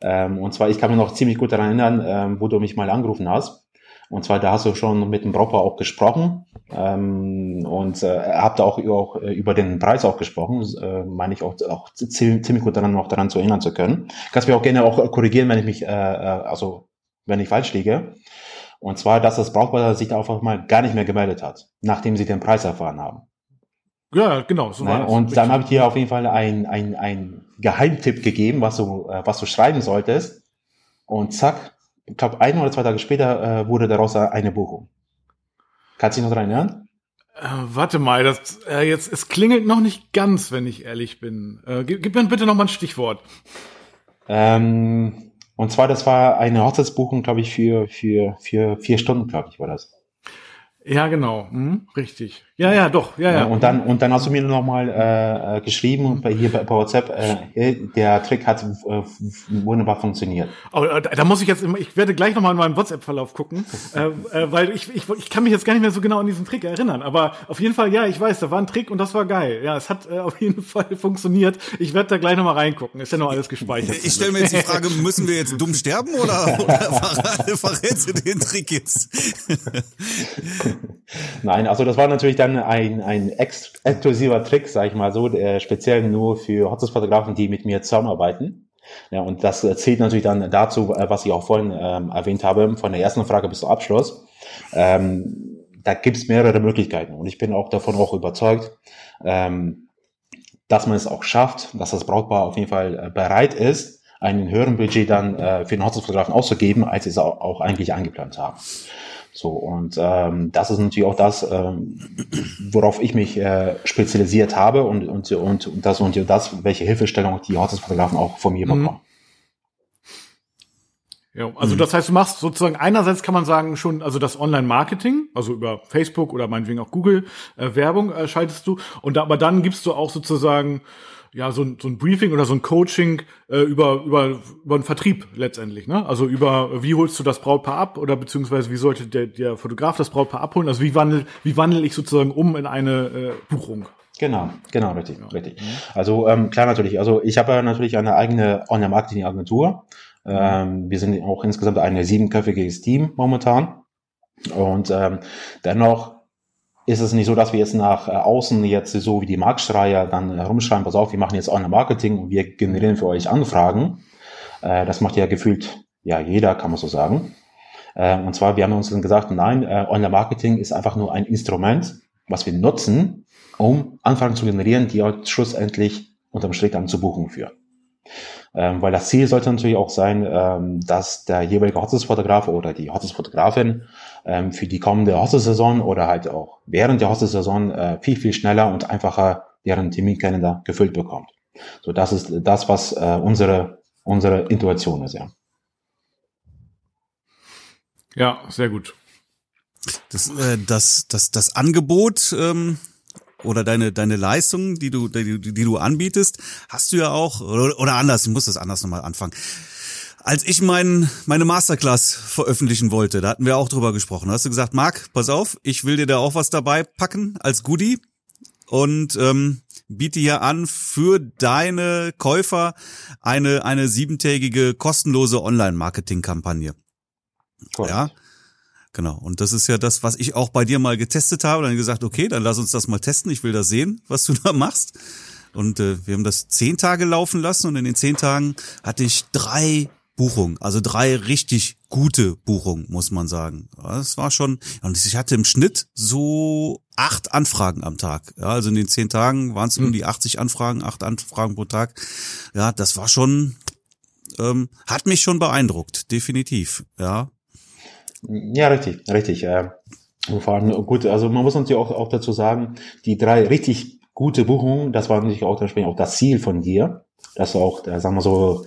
Ähm, und zwar, ich kann mich noch ziemlich gut daran erinnern, ähm, wo du mich mal angerufen hast. Und zwar, da hast du schon mit dem Brautpaar auch gesprochen ähm, und äh, habt auch, auch äh, über den Preis auch gesprochen, äh, meine ich auch, auch ziemlich gut daran noch daran zu erinnern zu können. Kannst mich auch gerne auch korrigieren, wenn ich mich, äh, äh, also wenn ich falsch liege. Und zwar, dass das Brautpaar sich da einfach mal gar nicht mehr gemeldet hat, nachdem sie den Preis erfahren haben. Ja, genau. So ne? Und dann habe ich dir auf jeden Fall ein, ein, ein Geheimtipp gegeben, was du, äh, was du schreiben solltest. Und zack, ich glaube, ein oder zwei Tage später äh, wurde daraus eine Buchung. Kannst du dich noch daran erinnern? Äh, warte mal, das äh, jetzt es klingelt noch nicht ganz, wenn ich ehrlich bin. Äh, gib, gib mir bitte noch mal ein Stichwort. Ähm, und zwar, das war eine Hochzeitsbuchung, glaube ich, für, für, für vier Stunden, glaube ich, war das. Ja, genau, hm, richtig. Ja, ja, doch, ja, ja. Und dann, und dann hast du mir nochmal äh, äh, geschrieben bei, hier bei, WhatsApp, äh, der Trick hat äh, wunderbar funktioniert. Oh, da muss ich jetzt, immer, ich werde gleich nochmal in meinen WhatsApp-Verlauf gucken, äh, äh, weil ich, ich, ich kann mich jetzt gar nicht mehr so genau an diesen Trick erinnern. Aber auf jeden Fall, ja, ich weiß, da war ein Trick und das war geil. Ja, es hat äh, auf jeden Fall funktioniert. Ich werde da gleich nochmal reingucken. Ist ja noch alles gespeichert. Ich stelle mir jetzt die Frage, müssen wir jetzt dumm sterben oder, oder verrätst du den Trick jetzt? Nein, also das war natürlich dann ein, ein ex exklusiver Trick, sag ich mal so, der speziell nur für Hochzeitsfotografen, die mit mir zusammenarbeiten. Ja, und das zählt natürlich dann dazu, äh, was ich auch vorhin ähm, erwähnt habe, von der ersten Frage bis zum Abschluss. Ähm, da gibt es mehrere Möglichkeiten und ich bin auch davon auch überzeugt, ähm, dass man es auch schafft, dass das Brautpaar auf jeden Fall äh, bereit ist, einen höheren Budget dann äh, für den Hochzeitsfotografen auszugeben, als sie es auch, auch eigentlich eingeplant haben. So, und ähm, das ist natürlich auch das, ähm, worauf ich mich äh, spezialisiert habe und, und, und, und das und das, welche Hilfestellung die Hochzeitsfotografen auch von mir mhm. bekommen. Ja, also mhm. das heißt, du machst sozusagen einerseits kann man sagen schon, also das Online-Marketing, also über Facebook oder meinetwegen auch Google äh, Werbung äh, schaltest du und da, aber dann gibst du auch sozusagen ja, so ein, so ein Briefing oder so ein Coaching äh, über, über, über einen Vertrieb letztendlich, ne? Also über, wie holst du das Brautpaar ab oder beziehungsweise wie sollte der, der Fotograf das Brautpaar abholen? Also wie wandel, wie wandel ich sozusagen um in eine äh, Buchung? Genau, genau, richtig, ja. richtig. Mhm. Also ähm, klar natürlich, also ich habe natürlich eine eigene Online-Marketing-Agentur. Ähm, wir sind auch insgesamt ein siebenköpfiges Team momentan. Und ähm, dennoch ist es nicht so, dass wir jetzt nach äh, außen jetzt so wie die Marktschreier dann herumschreiben, pass auf, wir machen jetzt Online-Marketing und wir generieren für euch Anfragen. Äh, das macht ja gefühlt ja jeder, kann man so sagen. Äh, und zwar, wir haben uns dann gesagt, nein, Online-Marketing ist einfach nur ein Instrument, was wir nutzen, um Anfragen zu generieren, die euch schlussendlich unterm Strich dann zu Buchung führen. Ähm, weil das Ziel sollte natürlich auch sein, ähm, dass der jeweilige Hochzeitsfotograf oder die Hochzeitsfotografin ähm, für die kommende Hochzeitssaison oder halt auch während der Hochzeitssaison äh, viel, viel schneller und einfacher deren Terminkalender gefüllt bekommt. So, das ist das, was äh, unsere, unsere Intuition ist, ja. Ja, sehr gut. Das, äh, das, das, das Angebot ähm, oder deine deine Leistungen, die du die, die du anbietest, hast du ja auch oder, oder anders. Ich muss das anders nochmal anfangen. Als ich mein, meine Masterclass veröffentlichen wollte, da hatten wir auch drüber gesprochen. Da hast du gesagt, Marc, pass auf, ich will dir da auch was dabei packen als Goodie und ähm, biete hier an für deine Käufer eine eine siebentägige kostenlose Online-Marketing-Kampagne. Ja, Genau. Und das ist ja das, was ich auch bei dir mal getestet habe. Dann gesagt, okay, dann lass uns das mal testen. Ich will da sehen, was du da machst. Und äh, wir haben das zehn Tage laufen lassen und in den zehn Tagen hatte ich drei Buchungen, also drei richtig gute Buchungen, muss man sagen. Das war schon, und ich hatte im Schnitt so acht Anfragen am Tag. Ja, also in den zehn Tagen waren es um hm. die 80 Anfragen, acht Anfragen pro Tag. Ja, das war schon ähm, hat mich schon beeindruckt, definitiv, ja. Ja, richtig, richtig. Äh, vor allem, gut, also man muss natürlich auch, auch dazu sagen, die drei richtig gute Buchungen, das war natürlich auch, auch das Ziel von dir, dass du auch, äh, sagen wir so,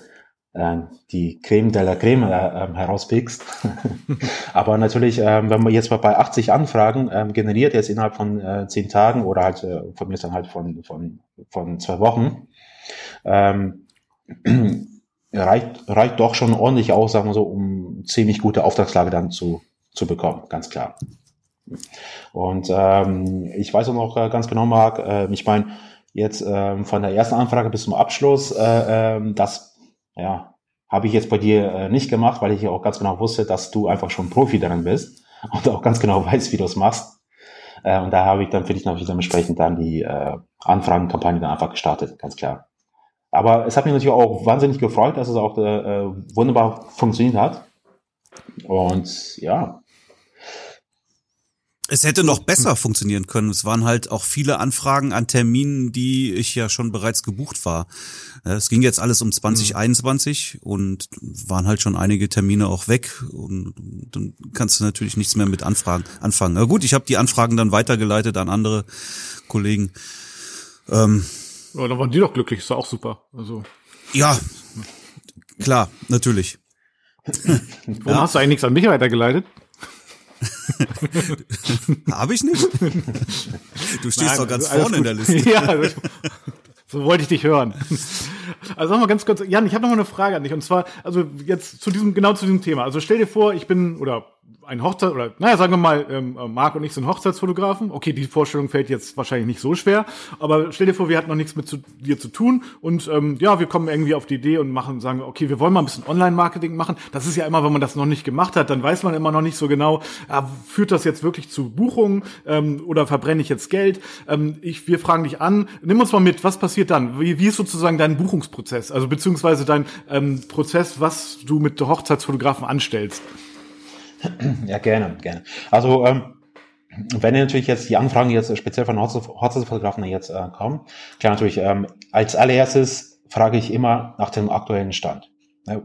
die Creme de la Creme äh, ähm, herauspickst. Aber natürlich, äh, wenn man jetzt mal bei 80 Anfragen äh, generiert, jetzt innerhalb von äh, 10 Tagen oder halt äh, von mir ist dann halt von, von, von zwei Wochen, ähm, reicht, reicht doch schon ordentlich aus, sagen wir so, um ziemlich gute Auftragslage dann zu, zu bekommen, ganz klar. Und ähm, ich weiß auch noch äh, ganz genau, Marc, äh, ich meine, jetzt äh, von der ersten Anfrage bis zum Abschluss, äh, äh, das ja, habe ich jetzt bei dir äh, nicht gemacht, weil ich auch ganz genau wusste, dass du einfach schon Profi darin bist und auch ganz genau weißt, wie du es machst. Äh, und da habe ich dann für dich natürlich dementsprechend dann die äh, Anfragenkampagne dann einfach gestartet, ganz klar. Aber es hat mich natürlich auch wahnsinnig gefreut, dass es auch äh, wunderbar funktioniert hat. Und ja, es hätte noch besser funktionieren können. Es waren halt auch viele Anfragen an Terminen, die ich ja schon bereits gebucht war. Es ging jetzt alles um 2021 mhm. und waren halt schon einige Termine auch weg und dann kannst du natürlich nichts mehr mit Anfragen anfangen. Na gut, ich habe die Anfragen dann weitergeleitet an andere Kollegen. Ähm, ja, dann waren die doch glücklich, ist auch super. Also ja, klar, natürlich. Warum ja. hast du eigentlich nichts an mich weitergeleitet? Habe ich nicht? Du stehst Nein, doch ganz vorne in der Liste. Ja, so wollte ich dich hören. Also sag mal ganz kurz, Jan, ich habe noch mal eine Frage an dich. Und zwar, also jetzt zu diesem, genau zu diesem Thema. Also stell dir vor, ich bin, oder ein Hochzeit oder naja, sagen wir mal, ähm, Marc und ich sind Hochzeitsfotografen. Okay, die Vorstellung fällt jetzt wahrscheinlich nicht so schwer, aber stell dir vor, wir hatten noch nichts mit zu, dir zu tun und ähm, ja, wir kommen irgendwie auf die Idee und machen, sagen, okay, wir wollen mal ein bisschen Online-Marketing machen. Das ist ja immer, wenn man das noch nicht gemacht hat, dann weiß man immer noch nicht so genau, äh, führt das jetzt wirklich zu Buchungen ähm, oder verbrenne ich jetzt Geld? Ähm, ich, wir fragen dich an, nimm uns mal mit, was passiert dann? Wie, wie ist sozusagen dein Buchungsprozess? Also beziehungsweise dein ähm, Prozess, was du mit Hochzeitsfotografen anstellst? Ja, gerne, gerne. Also, ähm, wenn natürlich jetzt die Anfragen jetzt speziell von Hochzeitsfotografen jetzt äh, kommen, klar natürlich, ähm, als allererstes frage ich immer nach dem aktuellen Stand. Ne,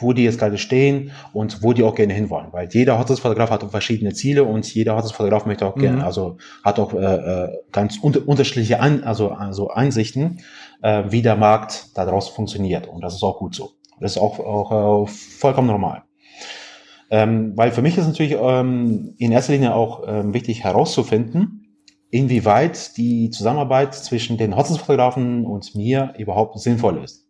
wo die jetzt gerade stehen und wo die auch gerne hinwollen. Weil jeder Hochzeitsfotograf hat verschiedene Ziele und jeder Hochzeitsfotograf möchte auch mhm. gerne, also hat auch äh, äh, ganz unter, unterschiedliche An, also, also Einsichten, äh, wie der Markt daraus funktioniert. Und das ist auch gut so. Das ist auch, auch äh, vollkommen normal. Ähm, weil für mich ist natürlich ähm, in erster Linie auch ähm, wichtig herauszufinden, inwieweit die Zusammenarbeit zwischen den Hochzeitsfotografen und mir überhaupt sinnvoll ist.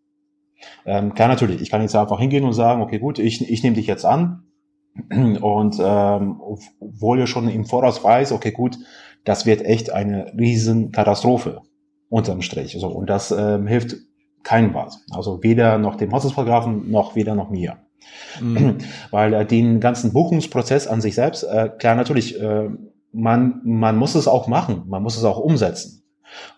Ähm, klar, natürlich, ich kann jetzt einfach hingehen und sagen, okay, gut, ich, ich nehme dich jetzt an und ähm, obwohl ihr schon im Voraus weiß, okay, gut, das wird echt eine riesen Katastrophe unterm Strich. So, und das ähm, hilft keinem was. Also weder noch dem Hochzeitsfotografen noch weder noch mir. Mhm. Weil äh, den ganzen Buchungsprozess an sich selbst, äh, klar, natürlich, äh, man, man muss es auch machen, man muss es auch umsetzen.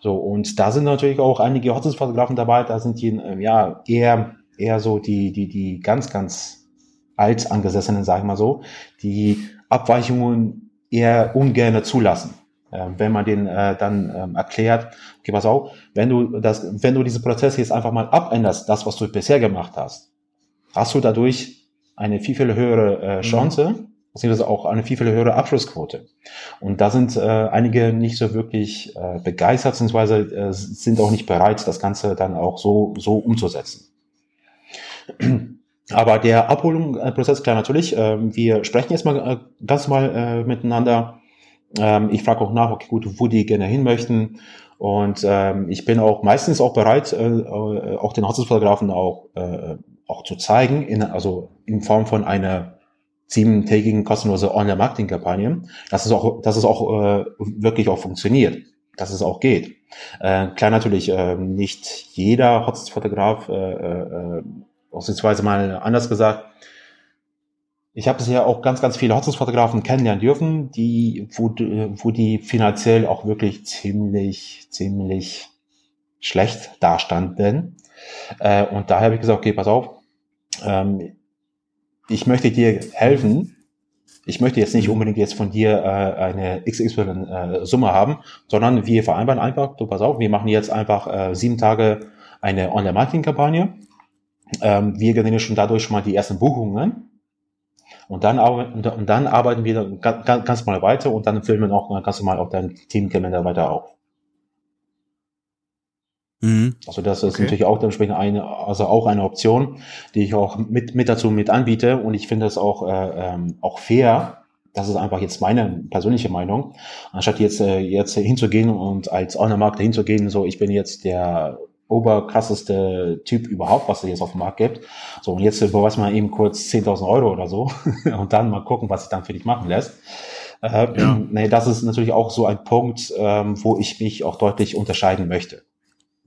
So, und da sind natürlich auch einige Hochzeitsfotografen dabei, da sind die, äh, ja, eher, eher so die, die, die ganz, ganz alt angesessenen, sag ich mal so, die Abweichungen eher ungern zulassen. Äh, wenn man den äh, dann ähm, erklärt, okay, pass auf, wenn du das, wenn du diesen Prozess jetzt einfach mal abänderst, das, was du bisher gemacht hast, hast du dadurch eine viel, viel höhere äh, mhm. Chance, mhm. beziehungsweise auch eine viel, viel höhere Abschlussquote. Und da sind äh, einige nicht so wirklich äh, begeistert, beziehungsweise äh, sind auch nicht bereit, das Ganze dann auch so, so umzusetzen. Aber der Abholungsprozess, klar natürlich, äh, wir sprechen jetzt mal äh, ganz mal äh, miteinander. Ähm, ich frage auch nach, okay, gut, wo die gerne hin möchten. Und ähm, ich bin auch meistens auch bereit, äh, äh auch den Hochzeitsfotografen auch äh, auch zu zeigen, in, also in Form von einer siebentägigen kostenlose Online-Marketing-Kampagne, dass es auch, dass es auch äh, wirklich auch funktioniert, dass es auch geht. Äh, klar natürlich, äh, nicht jeder Hochzeitsfotograf, äh, äh, ausnahmsweise mal anders gesagt, ich habe bisher auch ganz, ganz viele Hochzeitsfotografen kennenlernen dürfen, die, wo, wo die finanziell auch wirklich ziemlich, ziemlich schlecht dastanden. Äh, und daher habe ich gesagt, okay, pass auf, ähm, ich möchte dir helfen. Ich möchte jetzt nicht unbedingt jetzt von dir äh, eine XXY äh, haben, sondern wir vereinbaren einfach, du pass auf, wir machen jetzt einfach äh, sieben Tage eine Online-Marketing-Kampagne ähm, wir generieren schon dadurch schon mal die ersten Buchungen. Und dann, und dann arbeiten wir ganz, ganz mal weiter und dann filmen auch ganz normal auch dein Teamkalender weiter auf. Mhm. Also das ist okay. natürlich auch dementsprechend eine, also auch eine Option, die ich auch mit, mit dazu mit anbiete und ich finde es auch, äh, ähm, auch fair. Das ist einfach jetzt meine persönliche Meinung. Anstatt jetzt, äh, jetzt hinzugehen und als Online-Marketer hinzugehen, so ich bin jetzt der oberkrasseste Typ überhaupt, was es jetzt auf dem Markt gibt. So, und jetzt überweist man eben kurz 10.000 Euro oder so und dann mal gucken, was sich dann für dich machen lässt. Äh, ja. nee, das ist natürlich auch so ein Punkt, ähm, wo ich mich auch deutlich unterscheiden möchte.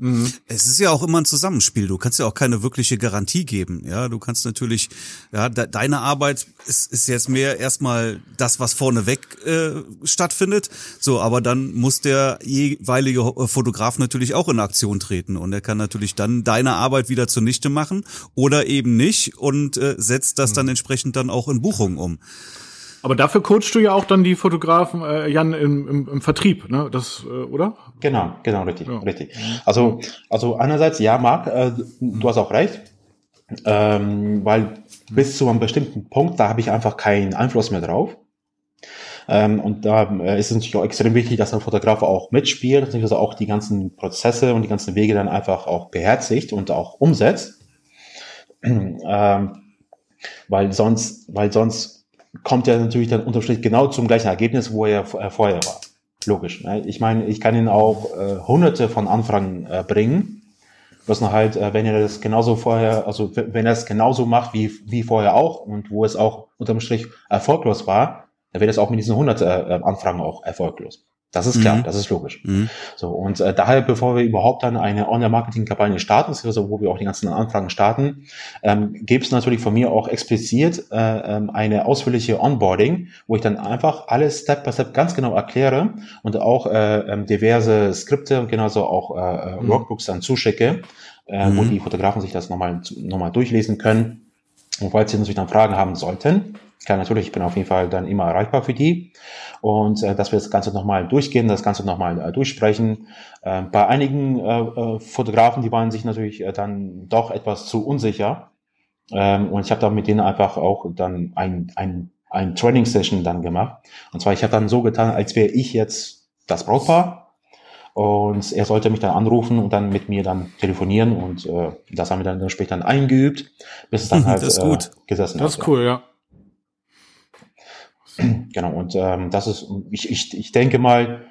Mhm. Es ist ja auch immer ein Zusammenspiel. Du kannst ja auch keine wirkliche Garantie geben. Ja, du kannst natürlich, ja, de deine Arbeit ist, ist jetzt mehr erstmal das, was vorneweg äh, stattfindet. So, aber dann muss der jeweilige äh, Fotograf natürlich auch in Aktion treten und er kann natürlich dann deine Arbeit wieder zunichte machen oder eben nicht und äh, setzt das mhm. dann entsprechend dann auch in Buchungen um. Aber dafür coachst du ja auch dann die Fotografen, äh, Jan, im, im, im Vertrieb, ne? Das, äh, oder? Genau, genau, richtig, ja. richtig. Also, also einerseits, ja, Marc, äh, du hast auch recht, ähm, weil bis zu einem bestimmten Punkt, da habe ich einfach keinen Einfluss mehr drauf. Ähm, und da äh, ist es natürlich auch extrem wichtig, dass der Fotograf auch mitspielt, dass er auch die ganzen Prozesse und die ganzen Wege dann einfach auch beherzigt und auch umsetzt. ähm, weil sonst, weil sonst kommt er natürlich dann unterm genau zum gleichen Ergebnis, wo er äh, vorher war. Logisch. Ne? Ich meine, ich kann ihn auch äh, hunderte von Anfragen äh, bringen. Bloß noch halt, äh, wenn er das genauso vorher, also wenn er es genauso macht wie, wie vorher auch und wo es auch unterm Strich erfolglos war, dann wird es auch mit diesen hundert äh, Anfragen auch erfolglos. Das ist klar, mhm. das ist logisch. Mhm. So und äh, daher, bevor wir überhaupt dann eine Online-Marketing-Kampagne starten, also wo wir auch die ganzen Anfragen starten, ähm, gibt es natürlich von mir auch explizit äh, ähm, eine ausführliche Onboarding, wo ich dann einfach alles Step by Step ganz genau erkläre und auch äh, ähm, diverse Skripte und genauso auch äh, äh, mhm. Workbooks dann zuschicke, äh, wo mhm. die Fotografen sich das nochmal nochmal durchlesen können. Und falls sie natürlich dann Fragen haben sollten, kann natürlich, ich bin auf jeden Fall dann immer erreichbar für die. Und äh, dass wir das Ganze nochmal durchgehen, das Ganze nochmal äh, durchsprechen. Äh, bei einigen äh, äh, Fotografen, die waren sich natürlich äh, dann doch etwas zu unsicher. Ähm, und ich habe da mit denen einfach auch dann ein, ein, ein Training-Session dann gemacht. Und zwar, ich habe dann so getan, als wäre ich jetzt das Brautpaar. Und er sollte mich dann anrufen und dann mit mir dann telefonieren. Und äh, das haben wir dann später dann eingeübt, bis es dann halt das ist gut. Äh, gesessen hat. Das ist cool, ja. Genau, und ähm, das ist, ich, ich, ich denke mal,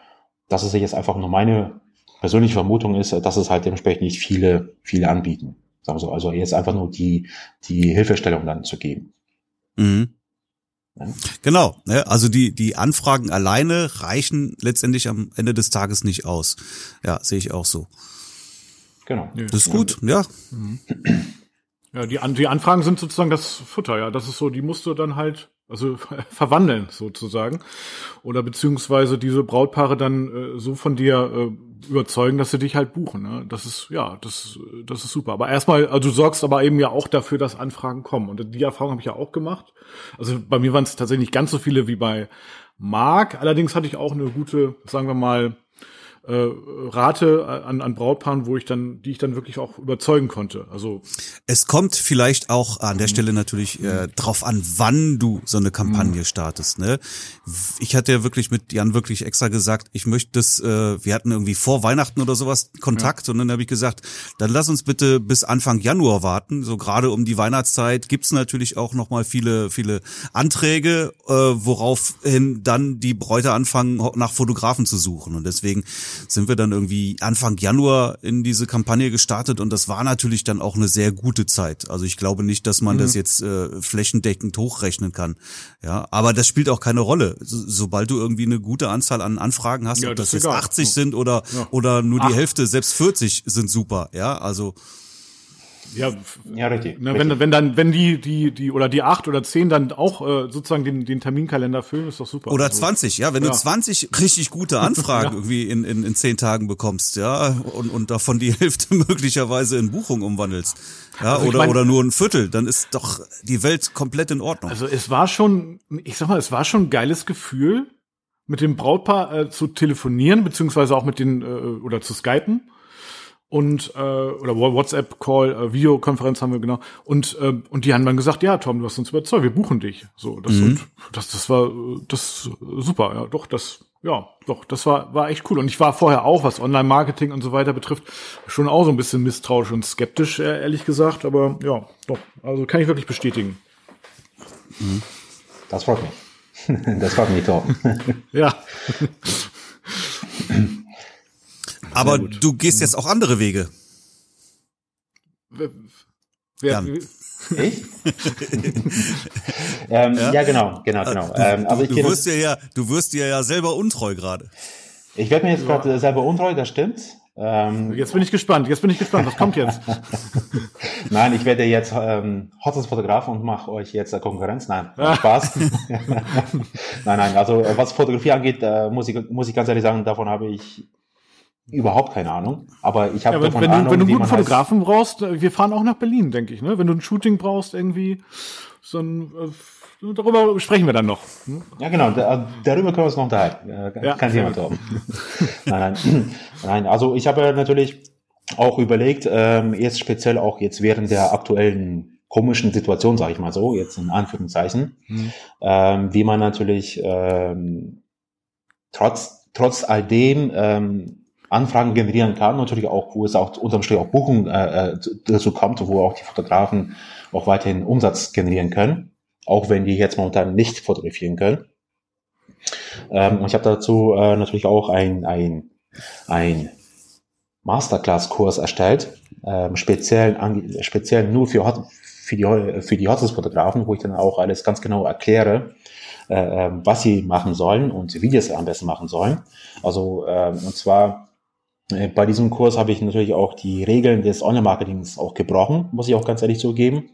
dass es jetzt einfach nur meine persönliche Vermutung ist, dass es halt dementsprechend nicht viele, viele anbieten. Also, also jetzt einfach nur die, die Hilfestellung dann zu geben. Mhm. Genau, ne? also die, die Anfragen alleine reichen letztendlich am Ende des Tages nicht aus. Ja, sehe ich auch so. Genau. Das ist gut, ja. Mhm. Ja, die, die Anfragen sind sozusagen das Futter, ja. Das ist so, die musst du dann halt also verwandeln sozusagen. Oder beziehungsweise diese Brautpaare dann äh, so von dir äh, überzeugen, dass sie dich halt buchen. Ne? Das ist, ja, das, das ist super. Aber erstmal, also du sorgst aber eben ja auch dafür, dass Anfragen kommen. Und die Erfahrung habe ich ja auch gemacht. Also bei mir waren es tatsächlich nicht ganz so viele wie bei Marc. Allerdings hatte ich auch eine gute, sagen wir mal, äh, Rate an, an Brautpaaren, wo ich dann, die ich dann wirklich auch überzeugen konnte. Also es kommt vielleicht auch an der Stelle natürlich äh, drauf an, wann du so eine Kampagne mhm. startest. Ne? Ich hatte ja wirklich mit Jan wirklich extra gesagt, ich möchte das. Äh, wir hatten irgendwie vor Weihnachten oder sowas Kontakt ja. und dann habe ich gesagt, dann lass uns bitte bis Anfang Januar warten. So gerade um die Weihnachtszeit gibt's natürlich auch noch mal viele viele Anträge, äh, woraufhin dann die Bräute anfangen nach Fotografen zu suchen und deswegen sind wir dann irgendwie Anfang Januar in diese Kampagne gestartet und das war natürlich dann auch eine sehr gute Zeit. Also ich glaube nicht, dass man mhm. das jetzt äh, flächendeckend hochrechnen kann. Ja, aber das spielt auch keine Rolle. So, sobald du irgendwie eine gute Anzahl an Anfragen hast, ja, ob das, das jetzt egal. 80 sind oder ja. oder nur die Ach. Hälfte, selbst 40 sind super. Ja, also ja, ja richtig, ne, richtig. Wenn, wenn dann, wenn die, die, die, oder die acht oder zehn dann auch äh, sozusagen den, den Terminkalender füllen, ist doch super. Oder also, 20, ja, wenn ja. du 20 richtig gute Anfragen ja. irgendwie in, in, in zehn Tagen bekommst, ja, und, und davon die Hälfte möglicherweise in Buchung umwandelst. Ja, also oder, mein, oder nur ein Viertel, dann ist doch die Welt komplett in Ordnung. Also es war schon, ich sag mal, es war schon ein geiles Gefühl, mit dem Brautpaar äh, zu telefonieren, beziehungsweise auch mit den, äh, oder zu skypen und äh, oder WhatsApp-Call, äh, Videokonferenz haben wir genau und äh, und die haben dann gesagt, ja Tom, du hast uns überzeugt, wir buchen dich. So, das mhm. und, das das war das super, ja, doch das ja, doch, das war war echt cool und ich war vorher auch, was Online-Marketing und so weiter betrifft, schon auch so ein bisschen misstrauisch und skeptisch ehrlich gesagt, aber ja, doch, also kann ich wirklich bestätigen. Mhm. Das freut mich. Das freut mich, Tom. ja. Aber du gehst jetzt auch andere Wege. Wer, ich? ähm, ja. ja. genau, genau, genau. Ähm, aber du, du wirst dir ja, du wirst dir ja selber untreu gerade. Ich werde mir jetzt ja. gerade selber untreu, das stimmt. Ähm, jetzt bin ich gespannt. Jetzt bin ich gespannt. Was kommt jetzt? nein, ich werde jetzt ähm, Hochzeitsfotograf und mache euch jetzt Konkurrenz. Nein, Spaß. nein, nein. Also was Fotografie angeht, äh, muss ich muss ich ganz ehrlich sagen, davon habe ich überhaupt keine Ahnung. Aber ich habe ja, davon wenn, Ahnung, du, wenn du einen guten Fotografen heißt. brauchst, äh, wir fahren auch nach Berlin, denke ich. Ne? Wenn du ein Shooting brauchst irgendwie, so ein äh, darüber sprechen wir dann noch. Hm? Ja, genau, da, darüber können wir uns noch unterhalten. Äh, ja, Kein Thema, Torben. nein, nein. nein, also ich habe natürlich auch überlegt, ähm, jetzt speziell auch jetzt während der aktuellen komischen Situation, sage ich mal so, jetzt in Anführungszeichen, mhm. ähm, wie man natürlich ähm, trotz, trotz all dem ähm, Anfragen generieren kann, natürlich auch, wo es auch unterm Strich auch Buchungen äh, äh dazu kommt, wo auch die Fotografen auch weiterhin Umsatz generieren können, auch wenn die jetzt momentan nicht fotografieren können. Ähm, und ich habe dazu äh, natürlich auch ein, ein, ein Masterclass-Kurs erstellt, ähm, speziell, an, speziell nur für, Hot, für die, für die Hochzeitsfotografen, wo ich dann auch alles ganz genau erkläre, äh, ähm, was sie machen sollen und wie die es am besten machen sollen. Also, äh, und zwar bei diesem Kurs habe ich natürlich auch die Regeln des Online-Marketings auch gebrochen, muss ich auch ganz ehrlich zugeben.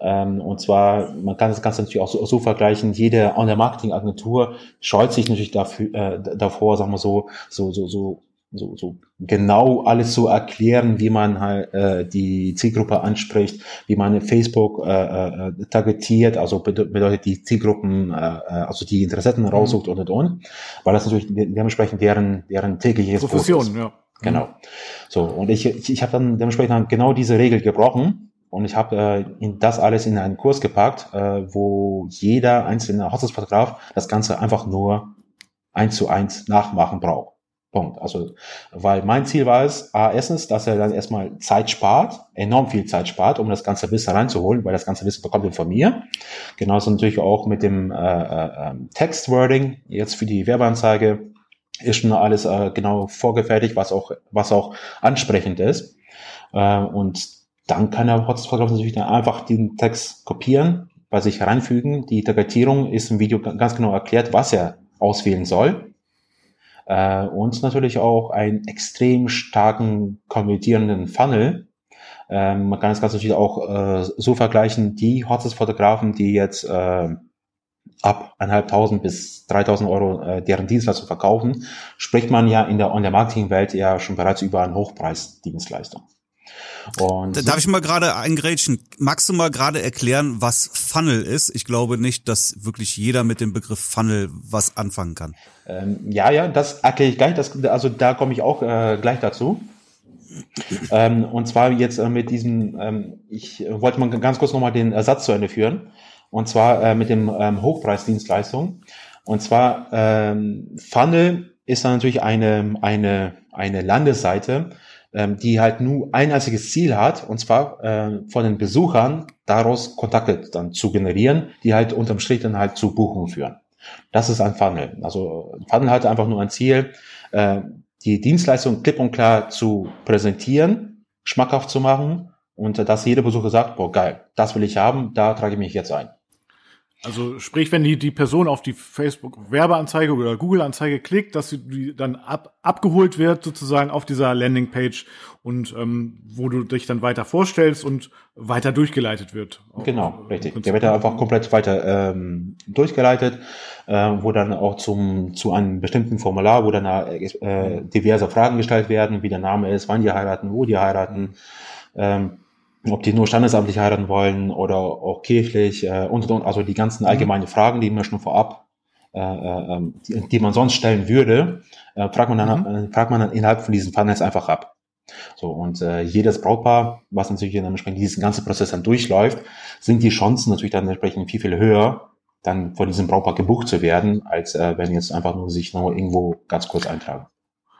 Ähm, und zwar, man kann das Ganze natürlich auch so, so vergleichen, jede Online-Marketing-Agentur scheut sich natürlich dafür, äh, davor, sagen wir so, so, so, so, so, so genau alles zu erklären, wie man halt äh, die Zielgruppe anspricht, wie man Facebook äh, äh, targetiert, also bedeutet die Zielgruppen, äh, äh, also die Interessenten raussucht mhm. und und und, weil das natürlich dementsprechend deren deren tägliches Profession, ja. Genau. So, und ich, ich, ich habe dann dementsprechend genau diese Regel gebrochen und ich habe äh, das alles in einen Kurs gepackt, äh, wo jeder einzelne Hochzeitsfotograf das Ganze einfach nur eins zu eins nachmachen braucht. Punkt. Also, weil mein Ziel war es, A, erstens, dass er dann erstmal Zeit spart, enorm viel Zeit spart, um das ganze Wissen reinzuholen, weil das ganze Wissen bekommt er von mir. Genauso natürlich auch mit dem äh, äh, ähm, Textwording, jetzt für die Werbeanzeige, ist schon alles äh, genau vorgefertigt, was auch, was auch ansprechend ist. Äh, und dann kann der Hotspot natürlich dann einfach den Text kopieren, bei sich reinfügen. Die Targetierung ist im Video ganz genau erklärt, was er auswählen soll. Äh, und natürlich auch einen extrem starken konvertierenden Funnel. Ähm, man kann das Ganze natürlich auch äh, so vergleichen, die Hotspots-Fotografen, die jetzt äh, ab 1.500 bis 3.000 Euro äh, deren Dienstleistung verkaufen, spricht man ja in der Online-Marketing-Welt ja schon bereits über eine Hochpreis-Dienstleistung. Und Darf ich mal gerade eingrätschen? Magst du mal gerade erklären, was Funnel ist? Ich glaube nicht, dass wirklich jeder mit dem Begriff Funnel was anfangen kann. Ähm, ja, ja, das erkläre ich gleich. Das, also da komme ich auch äh, gleich dazu. Ähm, und zwar jetzt äh, mit diesem, ähm, ich wollte mal ganz kurz nochmal den Ersatz zu Ende führen und zwar äh, mit dem ähm, Hochpreisdienstleistung. Und zwar ähm, Funnel ist dann natürlich eine, eine, eine Landesseite, ähm, die halt nur ein einziges Ziel hat, und zwar äh, von den Besuchern daraus Kontakte dann zu generieren, die halt unterm Strich dann halt zu Buchungen führen. Das ist ein Funnel. Also ein Funnel hat einfach nur ein Ziel, äh, die Dienstleistung klipp und klar zu präsentieren, schmackhaft zu machen und äh, dass jeder Besucher sagt, boah geil, das will ich haben, da trage ich mich jetzt ein. Also sprich, wenn die, die Person auf die Facebook-Werbeanzeige oder Google-Anzeige klickt, dass sie dann ab, abgeholt wird sozusagen auf dieser Landingpage und ähm, wo du dich dann weiter vorstellst und weiter durchgeleitet wird. Genau, richtig. Der wird dann einfach komplett weiter ähm, durchgeleitet, äh, wo dann auch zum zu einem bestimmten Formular, wo dann äh, diverse Fragen gestellt werden, wie der Name ist, wann die heiraten, wo die heiraten. Ähm, ob die nur standesamtlich heiraten wollen oder auch kirchlich äh, und, und also die ganzen mhm. allgemeinen Fragen, die man schon vorab, äh, äh, ähm, die, die man sonst stellen würde, äh, fragt man dann, mhm. äh, fragt man dann innerhalb von diesen Funnels einfach ab. So, und äh, jedes Brautpaar, was natürlich dann entsprechend diesen ganzen Prozess dann durchläuft, sind die Chancen natürlich dann entsprechend viel, viel höher, dann von diesem Brautpaar gebucht zu werden, als äh, wenn jetzt einfach nur sich noch irgendwo ganz kurz eintragen.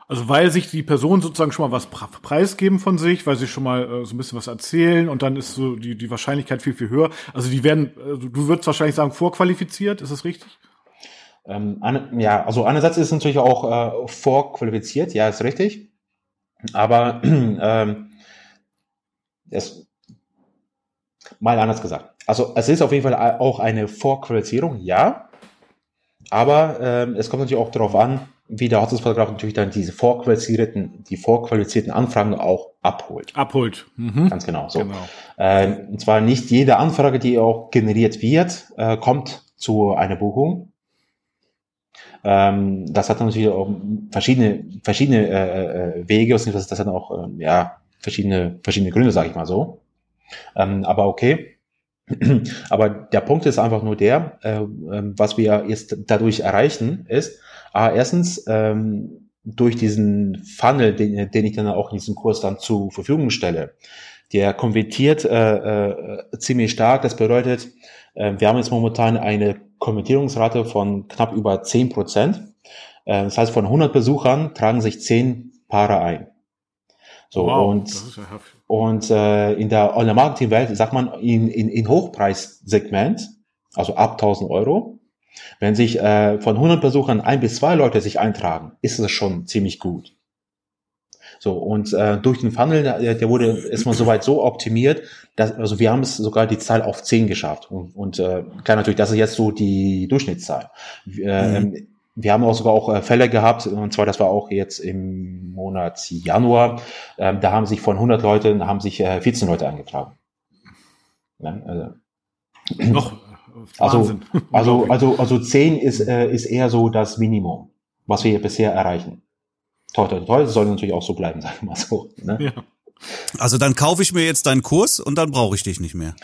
Also weil sich die Personen sozusagen schon mal was preisgeben von sich, weil sie schon mal äh, so ein bisschen was erzählen und dann ist so die, die Wahrscheinlichkeit viel, viel höher. Also die werden, äh, du würdest wahrscheinlich sagen, vorqualifiziert, ist das richtig? Ähm, an, ja, also einerseits ist es natürlich auch äh, vorqualifiziert, ja, ist richtig. Aber ähm, es, mal anders gesagt. Also es ist auf jeden Fall auch eine Vorqualifizierung, ja. Aber ähm, es kommt natürlich auch darauf an, wie der Hochzeitsparagraf natürlich dann diese vorqualifizierten, die vorqualifizierten Anfragen auch abholt. Abholt. Mhm. Ganz genau so. Genau. Äh, und zwar nicht jede Anfrage, die auch generiert wird, äh, kommt zu einer Buchung. Ähm, das hat natürlich auch verschiedene, verschiedene äh, äh Wege, das, das hat auch äh, ja, verschiedene, verschiedene Gründe, sage ich mal so. Ähm, aber okay. Aber der Punkt ist einfach nur der, äh, ähm, was wir jetzt dadurch erreichen, ist, ah, erstens, ähm, durch diesen Funnel, den, den ich dann auch in diesem Kurs dann zur Verfügung stelle, der konvertiert äh, äh, ziemlich stark. Das bedeutet, äh, wir haben jetzt momentan eine Konvertierungsrate von knapp über 10 Prozent. Äh, das heißt, von 100 Besuchern tragen sich 10 Paare ein. So, wow, und, ja und äh, in der Online-Marketing-Welt sagt man in, in, in Hochpreissegment, also ab 1000 Euro, wenn sich äh, von 100 Besuchern ein bis zwei Leute sich eintragen, ist es schon ziemlich gut. So, und äh, durch den Funnel, der, der wurde erstmal soweit so optimiert, dass, also wir haben es sogar die Zahl auf 10 geschafft. Und, und äh, klar natürlich, das ist jetzt so die Durchschnittszahl. Äh, mhm. Wir haben auch sogar auch äh, Fälle gehabt, und zwar das war auch jetzt im Monat Januar, äh, da haben sich von 100 Leuten, haben sich äh, 14 Leute eingetragen. Ja, also, Noch also, also, also, also 10 ist, äh, ist eher so das Minimum, was wir bisher erreichen. Toll, toll, toll, soll natürlich auch so bleiben, sagen wir mal so. Ne? Ja. Also dann kaufe ich mir jetzt deinen Kurs und dann brauche ich dich nicht mehr.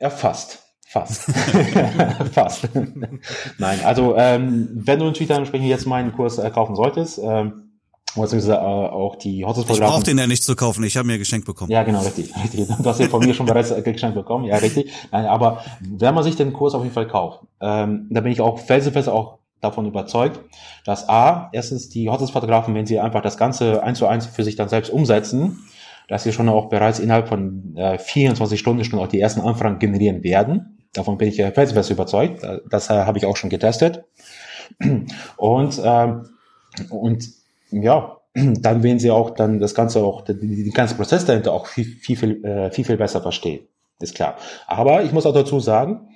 Ja, fast. Fast. fast. Nein, also ähm, wenn du natürlich dann entsprechend jetzt meinen Kurs äh, kaufen solltest, ähm, beziehungsweise äh, auch die Hochzeitsfotografen. Ich brauche den ja nicht zu kaufen, ich habe mir geschenkt bekommen. Ja, genau, richtig, richtig. Du hast ja von mir schon bereits äh, geschenkt bekommen, ja, richtig. Aber wenn man sich den Kurs auf jeden Fall kauft, ähm, da bin ich auch felsenfest auch davon überzeugt, dass A, erstens die Hochzeitsfotografen, wenn sie einfach das Ganze eins zu eins für sich dann selbst umsetzen, dass sie schon auch bereits innerhalb von äh, 24 Stunden schon auch die ersten Anfragen generieren werden. Davon bin ich äh, felsenfest überzeugt. Das äh, habe ich auch schon getestet. Und, ähm, und ja, dann werden sie auch dann das Ganze auch, den ganzen Prozess dahinter auch viel, viel, viel, äh, viel, viel besser verstehen. Ist klar. Aber ich muss auch dazu sagen,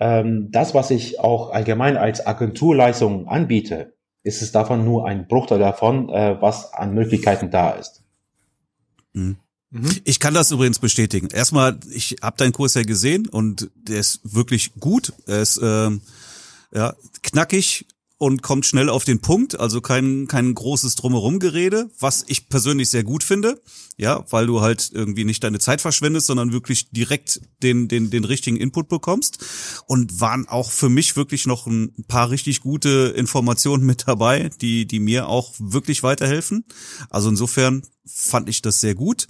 ähm, das, was ich auch allgemein als Agenturleistung anbiete, ist es davon nur ein Bruchteil davon, äh, was an Möglichkeiten da ist. Mhm. mhm. Ich kann das übrigens bestätigen. Erstmal, ich habe deinen Kurs ja gesehen und der ist wirklich gut. Er ist ähm, ja, knackig, und kommt schnell auf den Punkt, also kein, kein großes Drumherum-Gerede, was ich persönlich sehr gut finde, ja, weil du halt irgendwie nicht deine Zeit verschwendest, sondern wirklich direkt den, den, den richtigen Input bekommst und waren auch für mich wirklich noch ein paar richtig gute Informationen mit dabei, die, die mir auch wirklich weiterhelfen. Also insofern fand ich das sehr gut.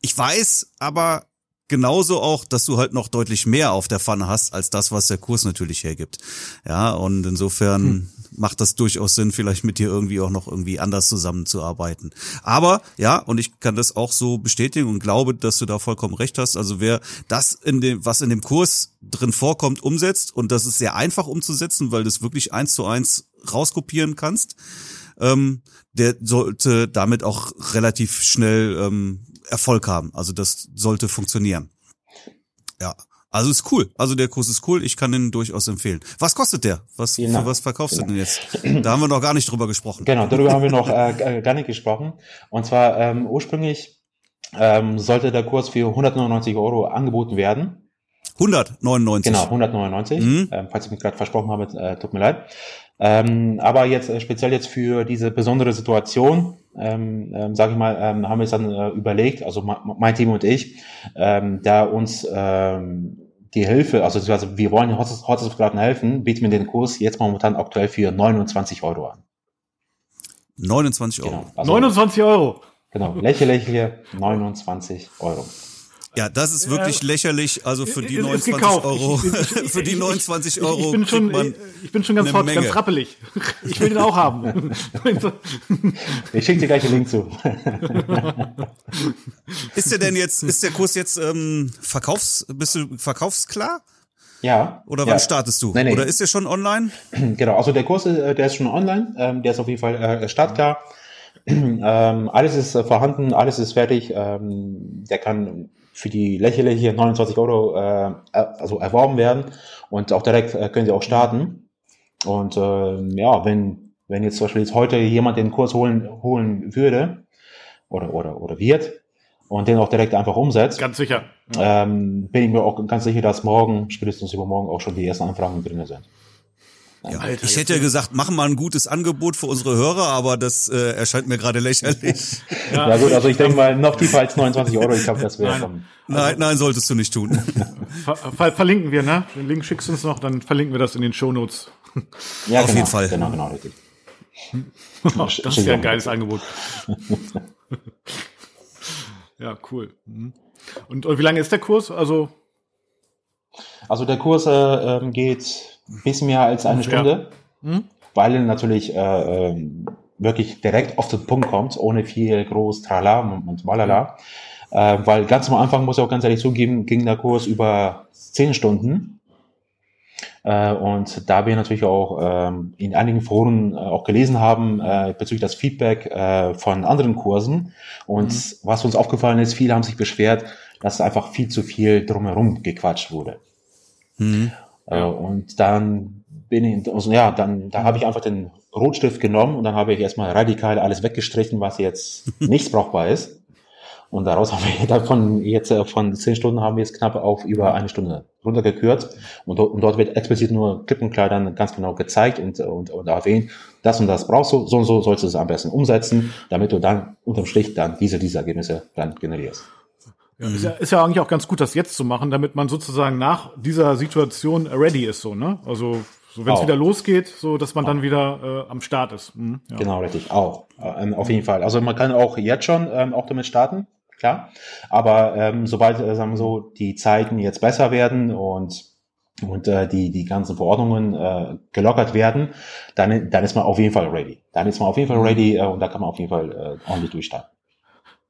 Ich weiß aber genauso auch, dass du halt noch deutlich mehr auf der Pfanne hast, als das, was der Kurs natürlich hergibt. Ja, und insofern hm. Macht das durchaus Sinn, vielleicht mit dir irgendwie auch noch irgendwie anders zusammenzuarbeiten. Aber ja, und ich kann das auch so bestätigen und glaube, dass du da vollkommen recht hast. Also wer das in dem, was in dem Kurs drin vorkommt, umsetzt, und das ist sehr einfach umzusetzen, weil du es wirklich eins zu eins rauskopieren kannst, ähm, der sollte damit auch relativ schnell ähm, Erfolg haben. Also das sollte funktionieren. Ja. Also ist cool. Also der Kurs ist cool. Ich kann den durchaus empfehlen. Was kostet der? Was genau. für was verkaufst genau. du denn jetzt? Da haben wir noch gar nicht drüber gesprochen. Genau, darüber haben wir noch äh, gar nicht gesprochen. Und zwar ähm, ursprünglich ähm, sollte der Kurs für 199 Euro angeboten werden. 199. Genau, 199. Mhm. Ähm, falls ich mich gerade versprochen habe, äh, tut mir leid. Ähm, aber jetzt äh, speziell jetzt für diese besondere Situation, ähm, ähm, sage ich mal, ähm, haben wir es dann äh, überlegt, also mein Team und ich, ähm, da uns ähm, die Hilfe, also, also wir wollen den Hochzeitsfotografen helfen, bieten wir den Kurs jetzt momentan aktuell für 29 Euro an. 29 Euro. Genau, also 29 Euro. Genau, lächerliche 29 Euro. Ja, das ist wirklich lächerlich. Also für die 29 Euro, für die 29 Euro. Ich bin schon, ich bin schon ganz hot, ganz rappelig. Ich will den auch haben. Ich schicke dir gleich den Link zu. Ist der denn jetzt, ist der Kurs jetzt ähm, verkaufs, bist du verkaufsklar? Ja. Oder wann ja. startest du? Nee, nee. Oder ist der schon online? Genau, also der Kurs, äh, der ist schon online. Ähm, der ist auf jeden Fall äh, startklar. Ähm, alles ist äh, vorhanden, alles ist fertig. Ähm, der kann für die lächerliche 29 Euro äh, also erworben werden und auch direkt äh, können sie auch starten. Und äh, ja, wenn, wenn jetzt zum Beispiel jetzt heute jemand den Kurs holen, holen würde oder, oder, oder wird und den auch direkt einfach umsetzt, ganz sicher, ähm, bin ich mir auch ganz sicher, dass morgen, spätestens übermorgen auch schon die ersten Anfragen drin sind. Ja, Alter, ich hätte ja gesagt, machen mal ein gutes Angebot für unsere Hörer, aber das äh, erscheint mir gerade lächerlich. ja. ja. gut, also ich denke mal, noch tiefer als 29 Euro, ich glaube, das wäre Nein, nein, nein, solltest du nicht tun. Ver ver verlinken wir, ne? Den Link schickst du uns noch, dann verlinken wir das in den Shownotes. Ja, auf genau, jeden Fall. Genau, genau, richtig. das ist ja ein geiles Angebot. ja, cool. Mhm. Und, und wie lange ist der Kurs? Also also der Kurs äh, ähm, geht bisschen mehr als eine Stunde, ja. hm? weil er natürlich äh, äh, wirklich direkt auf den Punkt kommt, ohne viel groß Trala und, Malala. Äh, weil ganz am Anfang, muss ich auch ganz ehrlich zugeben, ging der Kurs über zehn Stunden. Äh, und da wir natürlich auch ähm, in einigen Foren äh, auch gelesen haben äh, bezüglich das Feedback äh, von anderen Kursen. Und mhm. was uns aufgefallen ist, viele haben sich beschwert, dass einfach viel zu viel drumherum gequatscht wurde. Mhm. Äh, und dann bin ich, also ja, dann, da habe ich einfach den Rotstift genommen und dann habe ich erstmal radikal alles weggestrichen, was jetzt nichts brauchbar ist. Und daraus haben wir davon jetzt äh, von zehn Stunden haben wir es knapp auf über eine Stunde runtergekürzt. Und, und dort wird explizit nur klipp und klar dann ganz genau gezeigt und, und, und erwähnt, das und das brauchst du, so und so sollst du es am besten umsetzen, damit du dann unterm Strich dann diese, diese Ergebnisse dann generierst. Ja, ist, ja, ist ja eigentlich auch ganz gut, das jetzt zu machen, damit man sozusagen nach dieser Situation ready ist, so, ne? Also, so, wenn es wieder losgeht, so, dass man auch. dann wieder äh, am Start ist. Mhm, ja. Genau, richtig, auch. Ähm, auf jeden Fall. Also man kann auch jetzt schon ähm, auch damit starten, klar. Aber ähm, sobald, äh, sagen wir so, die Zeiten jetzt besser werden und und äh, die die ganzen Verordnungen äh, gelockert werden, dann dann ist man auf jeden Fall ready. Dann ist man auf jeden Fall mhm. ready äh, und da kann man auf jeden Fall äh, ordentlich durchstarten.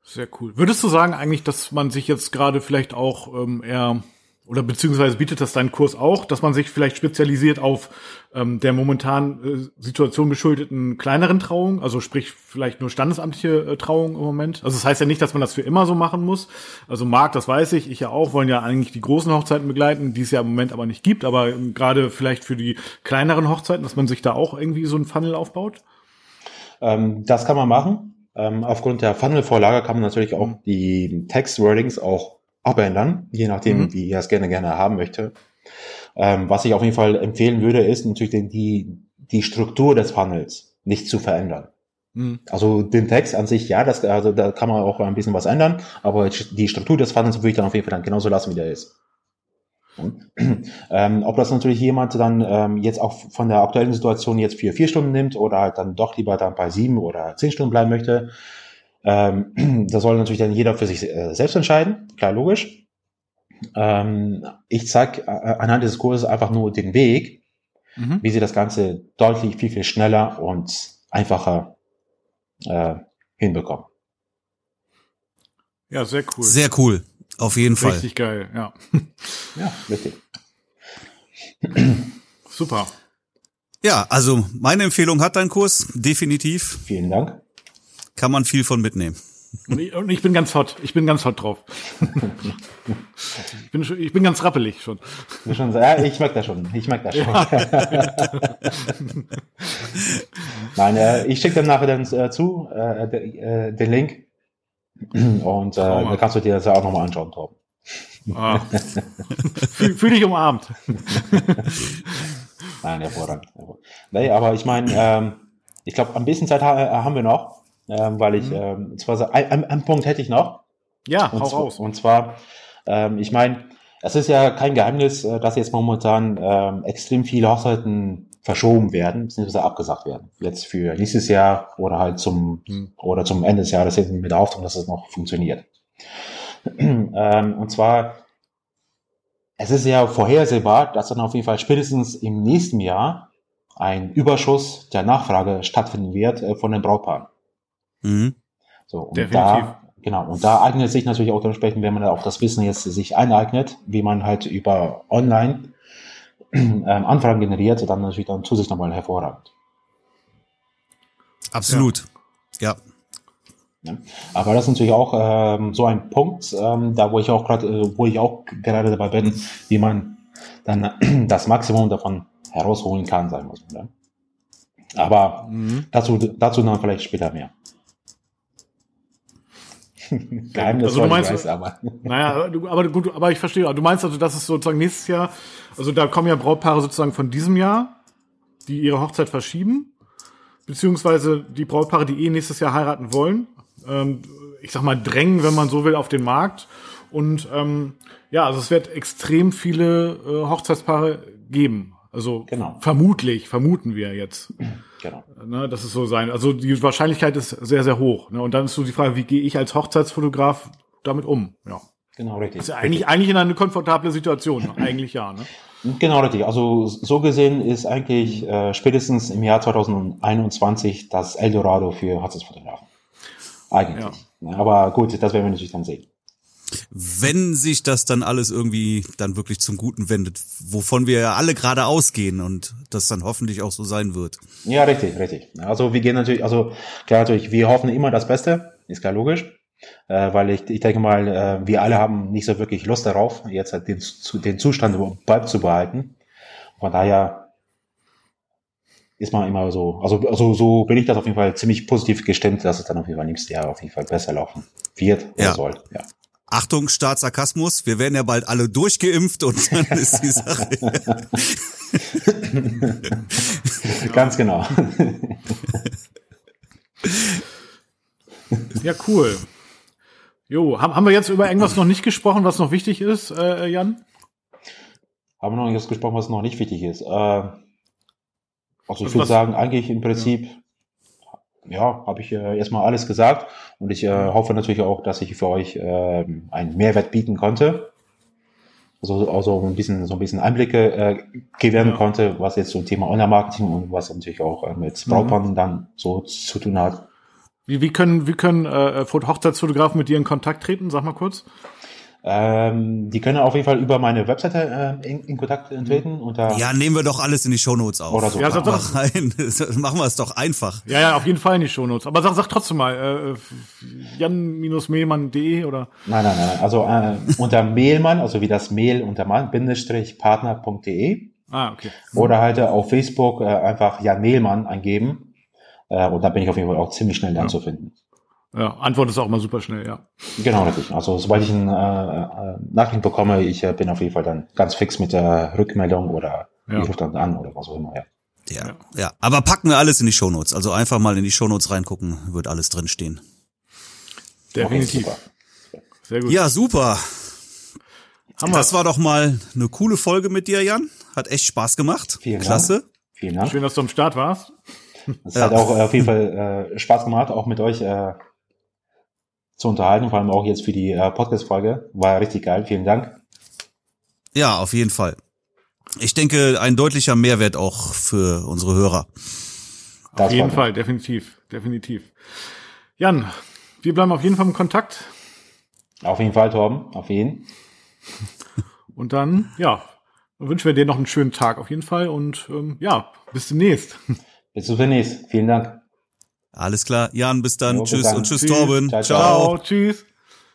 Sehr cool. Würdest du sagen eigentlich, dass man sich jetzt gerade vielleicht auch ähm, eher oder beziehungsweise bietet das dein Kurs auch, dass man sich vielleicht spezialisiert auf ähm, der momentan äh, Situation geschuldeten kleineren Trauung, also sprich vielleicht nur standesamtliche äh, Trauung im Moment. Also das heißt ja nicht, dass man das für immer so machen muss. Also Marc, das weiß ich, ich ja auch, wollen ja eigentlich die großen Hochzeiten begleiten, die es ja im Moment aber nicht gibt, aber ähm, gerade vielleicht für die kleineren Hochzeiten, dass man sich da auch irgendwie so ein Funnel aufbaut? Ähm, das kann man machen. Ähm, aufgrund der Funnel-Vorlage kann man natürlich auch mhm. die Text-Wordings auch abändern, je nachdem, mhm. wie er es gerne gerne haben möchte. Ähm, was ich auf jeden Fall empfehlen würde, ist natürlich den, die, die Struktur des Funnels nicht zu verändern. Mhm. Also den Text an sich, ja, das, also da kann man auch ein bisschen was ändern, aber die Struktur des Funnels würde ich dann auf jeden Fall dann genauso lassen, wie der ist. Ähm, ob das natürlich jemand dann ähm, jetzt auch von der aktuellen Situation jetzt für vier Stunden nimmt oder halt dann doch lieber dann bei sieben oder zehn Stunden bleiben möchte, ähm, das soll natürlich dann jeder für sich äh, selbst entscheiden, klar logisch. Ähm, ich zeige äh, anhand des Kurses einfach nur den Weg, mhm. wie sie das Ganze deutlich viel, viel schneller und einfacher äh, hinbekommen. Ja, sehr cool. Sehr cool. Auf jeden Fall. Richtig geil, ja. Ja, richtig. Super. Ja, also meine Empfehlung hat dein Kurs, definitiv. Vielen Dank. Kann man viel von mitnehmen. Und ich, und ich bin ganz hot. Ich bin ganz hot drauf. ich, bin, schon, ich bin ganz rappelig schon. schon ja, ich mag das schon. Ich mag das schon. Ja. Nein, äh, ich schicke dann nachher dann äh, zu, äh, äh, den Link. Und äh, da kannst du dir das ja auch nochmal anschauen, Torben. Ah. Fühl, dich umarmt. Nein, hervorragend. Nee, aber ich meine, ähm, ich glaube, ein bisschen Zeit ha äh, haben wir noch, ähm, weil ich, mhm. ähm, zwar ein, ein, Punkt hätte ich noch. Ja, und hau raus. Und zwar, ähm, ich meine, es ist ja kein Geheimnis, äh, dass jetzt momentan ähm, extrem viele Hochzeiten verschoben werden, beziehungsweise abgesagt werden. Jetzt für nächstes Jahr oder halt zum, mhm. oder zum Ende des Jahres mit der Hoffnung, dass es noch funktioniert. ähm, und zwar, es ist ja vorhersehbar, dass dann auf jeden Fall spätestens im nächsten Jahr ein Überschuss der Nachfrage stattfinden wird äh, von den Brautpaaren. Mhm. So, und Definitiv. da, genau, und da eignet sich natürlich auch dementsprechend, wenn man auch das Wissen jetzt sich eineignet, wie man halt über online Anfragen generiert, dann natürlich dann zusätzlich nochmal hervorragend. Absolut. Ja. ja. Aber das ist natürlich auch ähm, so ein Punkt, ähm, da wo ich auch gerade, äh, wo ich auch gerade dabei bin, wie man dann das Maximum davon herausholen kann, sagen wir so. Ne? Aber mhm. dazu, dazu dann vielleicht später mehr. Geheimnis also du meinst, weiß, aber. Naja, du, aber gut, aber ich verstehe. Du meinst also, dass es sozusagen nächstes Jahr, also da kommen ja Brautpaare sozusagen von diesem Jahr, die ihre Hochzeit verschieben, beziehungsweise die Brautpaare, die eh nächstes Jahr heiraten wollen, ähm, ich sag mal drängen, wenn man so will, auf den Markt. Und ähm, ja, also es wird extrem viele äh, Hochzeitspaare geben. Also genau. vermutlich, vermuten wir jetzt. Genau. Ne, das ist so sein. Also die Wahrscheinlichkeit ist sehr, sehr hoch. Ne? Und dann ist so die Frage, wie gehe ich als Hochzeitsfotograf damit um? Ja. Genau, richtig. Das ist eigentlich, richtig. eigentlich in eine komfortable Situation. Ne? eigentlich ja. Ne? Genau, richtig. Also so gesehen ist eigentlich äh, spätestens im Jahr 2021 das Eldorado für Hochzeitsfotografen. Eigentlich. Ja. Aber gut, das werden wir natürlich dann sehen wenn sich das dann alles irgendwie dann wirklich zum Guten wendet, wovon wir ja alle gerade ausgehen und das dann hoffentlich auch so sein wird. Ja, richtig, richtig. Also wir gehen natürlich, also klar natürlich, wir hoffen immer das Beste, ist klar logisch, äh, weil ich, ich denke mal, äh, wir alle haben nicht so wirklich Lust darauf, jetzt halt den, den Zustand beizubehalten. Von daher ist man immer so, also, also so bin ich das auf jeden Fall ziemlich positiv gestimmt, dass es dann auf jeden Fall nächstes Jahr auf jeden Fall besser laufen wird oder ja. soll. Ja. Achtung, Staatssarkasmus, wir werden ja bald alle durchgeimpft und dann ist die Sache. Ganz genau. Ja, cool. Jo, haben, haben wir jetzt über irgendwas noch nicht gesprochen, was noch wichtig ist, äh, Jan? Haben wir noch nicht gesprochen, was noch nicht wichtig ist. Äh, also ich also würde sagen, eigentlich im Prinzip ja ja, habe ich äh, erstmal alles gesagt und ich äh, hoffe natürlich auch, dass ich für euch äh, einen Mehrwert bieten konnte. Also, also ein bisschen, so ein bisschen Einblicke äh, gewähren ja. konnte, was jetzt zum Thema Online-Marketing und was natürlich auch äh, mit Brautpaaren mhm. dann so zu tun hat. Wie, wie können, wie können äh, Hochzeitsfotografen mit dir in Kontakt treten? Sag mal kurz. Ähm, die können auf jeden Fall über meine Webseite äh, in, in, Kontakt treten. Unter ja, nehmen wir doch alles in die Shownotes auf. Oder so. Ja, sag doch. Rein. Machen wir es doch einfach. Ja, ja, auf jeden Fall in die Shownotes. Aber sag, sag trotzdem mal, äh, jan-mehlmann.de oder? Nein, nein, nein. Also äh, unter Mehlmann, also wie das Mehl unter Mann, Bindestrich Partner.de. Ah, okay. Oder halt auf Facebook äh, einfach Jan Mehlmann eingeben. Äh, und da bin ich auf jeden Fall auch ziemlich schnell dann ja. zu finden. Ja, Antwort ist auch mal super schnell, ja. Genau, natürlich. Also sobald ich eine äh, äh, Nachricht bekomme, ich äh, bin auf jeden Fall dann ganz fix mit der Rückmeldung oder ja. ich rufe dann an oder was auch immer, ja. Ja, ja. Aber packen wir alles in die Shownotes. Also einfach mal in die Shownotes reingucken, wird alles drinstehen. Definitiv. Okay, Sehr gut. Ja, super. Hammer. Das war doch mal eine coole Folge mit dir, Jan. Hat echt Spaß gemacht. Vielen Klasse. Dank. Vielen Dank. Schön, dass du am Start warst. Es ja. hat auch äh, auf jeden Fall äh, Spaß gemacht, auch mit euch äh, zu unterhalten, vor allem auch jetzt für die äh, Podcast-Folge. War richtig geil. Vielen Dank. Ja, auf jeden Fall. Ich denke, ein deutlicher Mehrwert auch für unsere Hörer. Das auf jeden Fall, definitiv, definitiv. Jan, wir bleiben auf jeden Fall im Kontakt. Auf jeden Fall, Torben, auf jeden. Und dann, ja, wünschen wir dir noch einen schönen Tag auf jeden Fall und ähm, ja, bis demnächst. Bis demnächst. Vielen Dank. Alles klar. Jan, bis dann. Jo, tschüss bis dann. und tschüss, tschüss. Torben. ciao. ciao. ciao. Tschüss.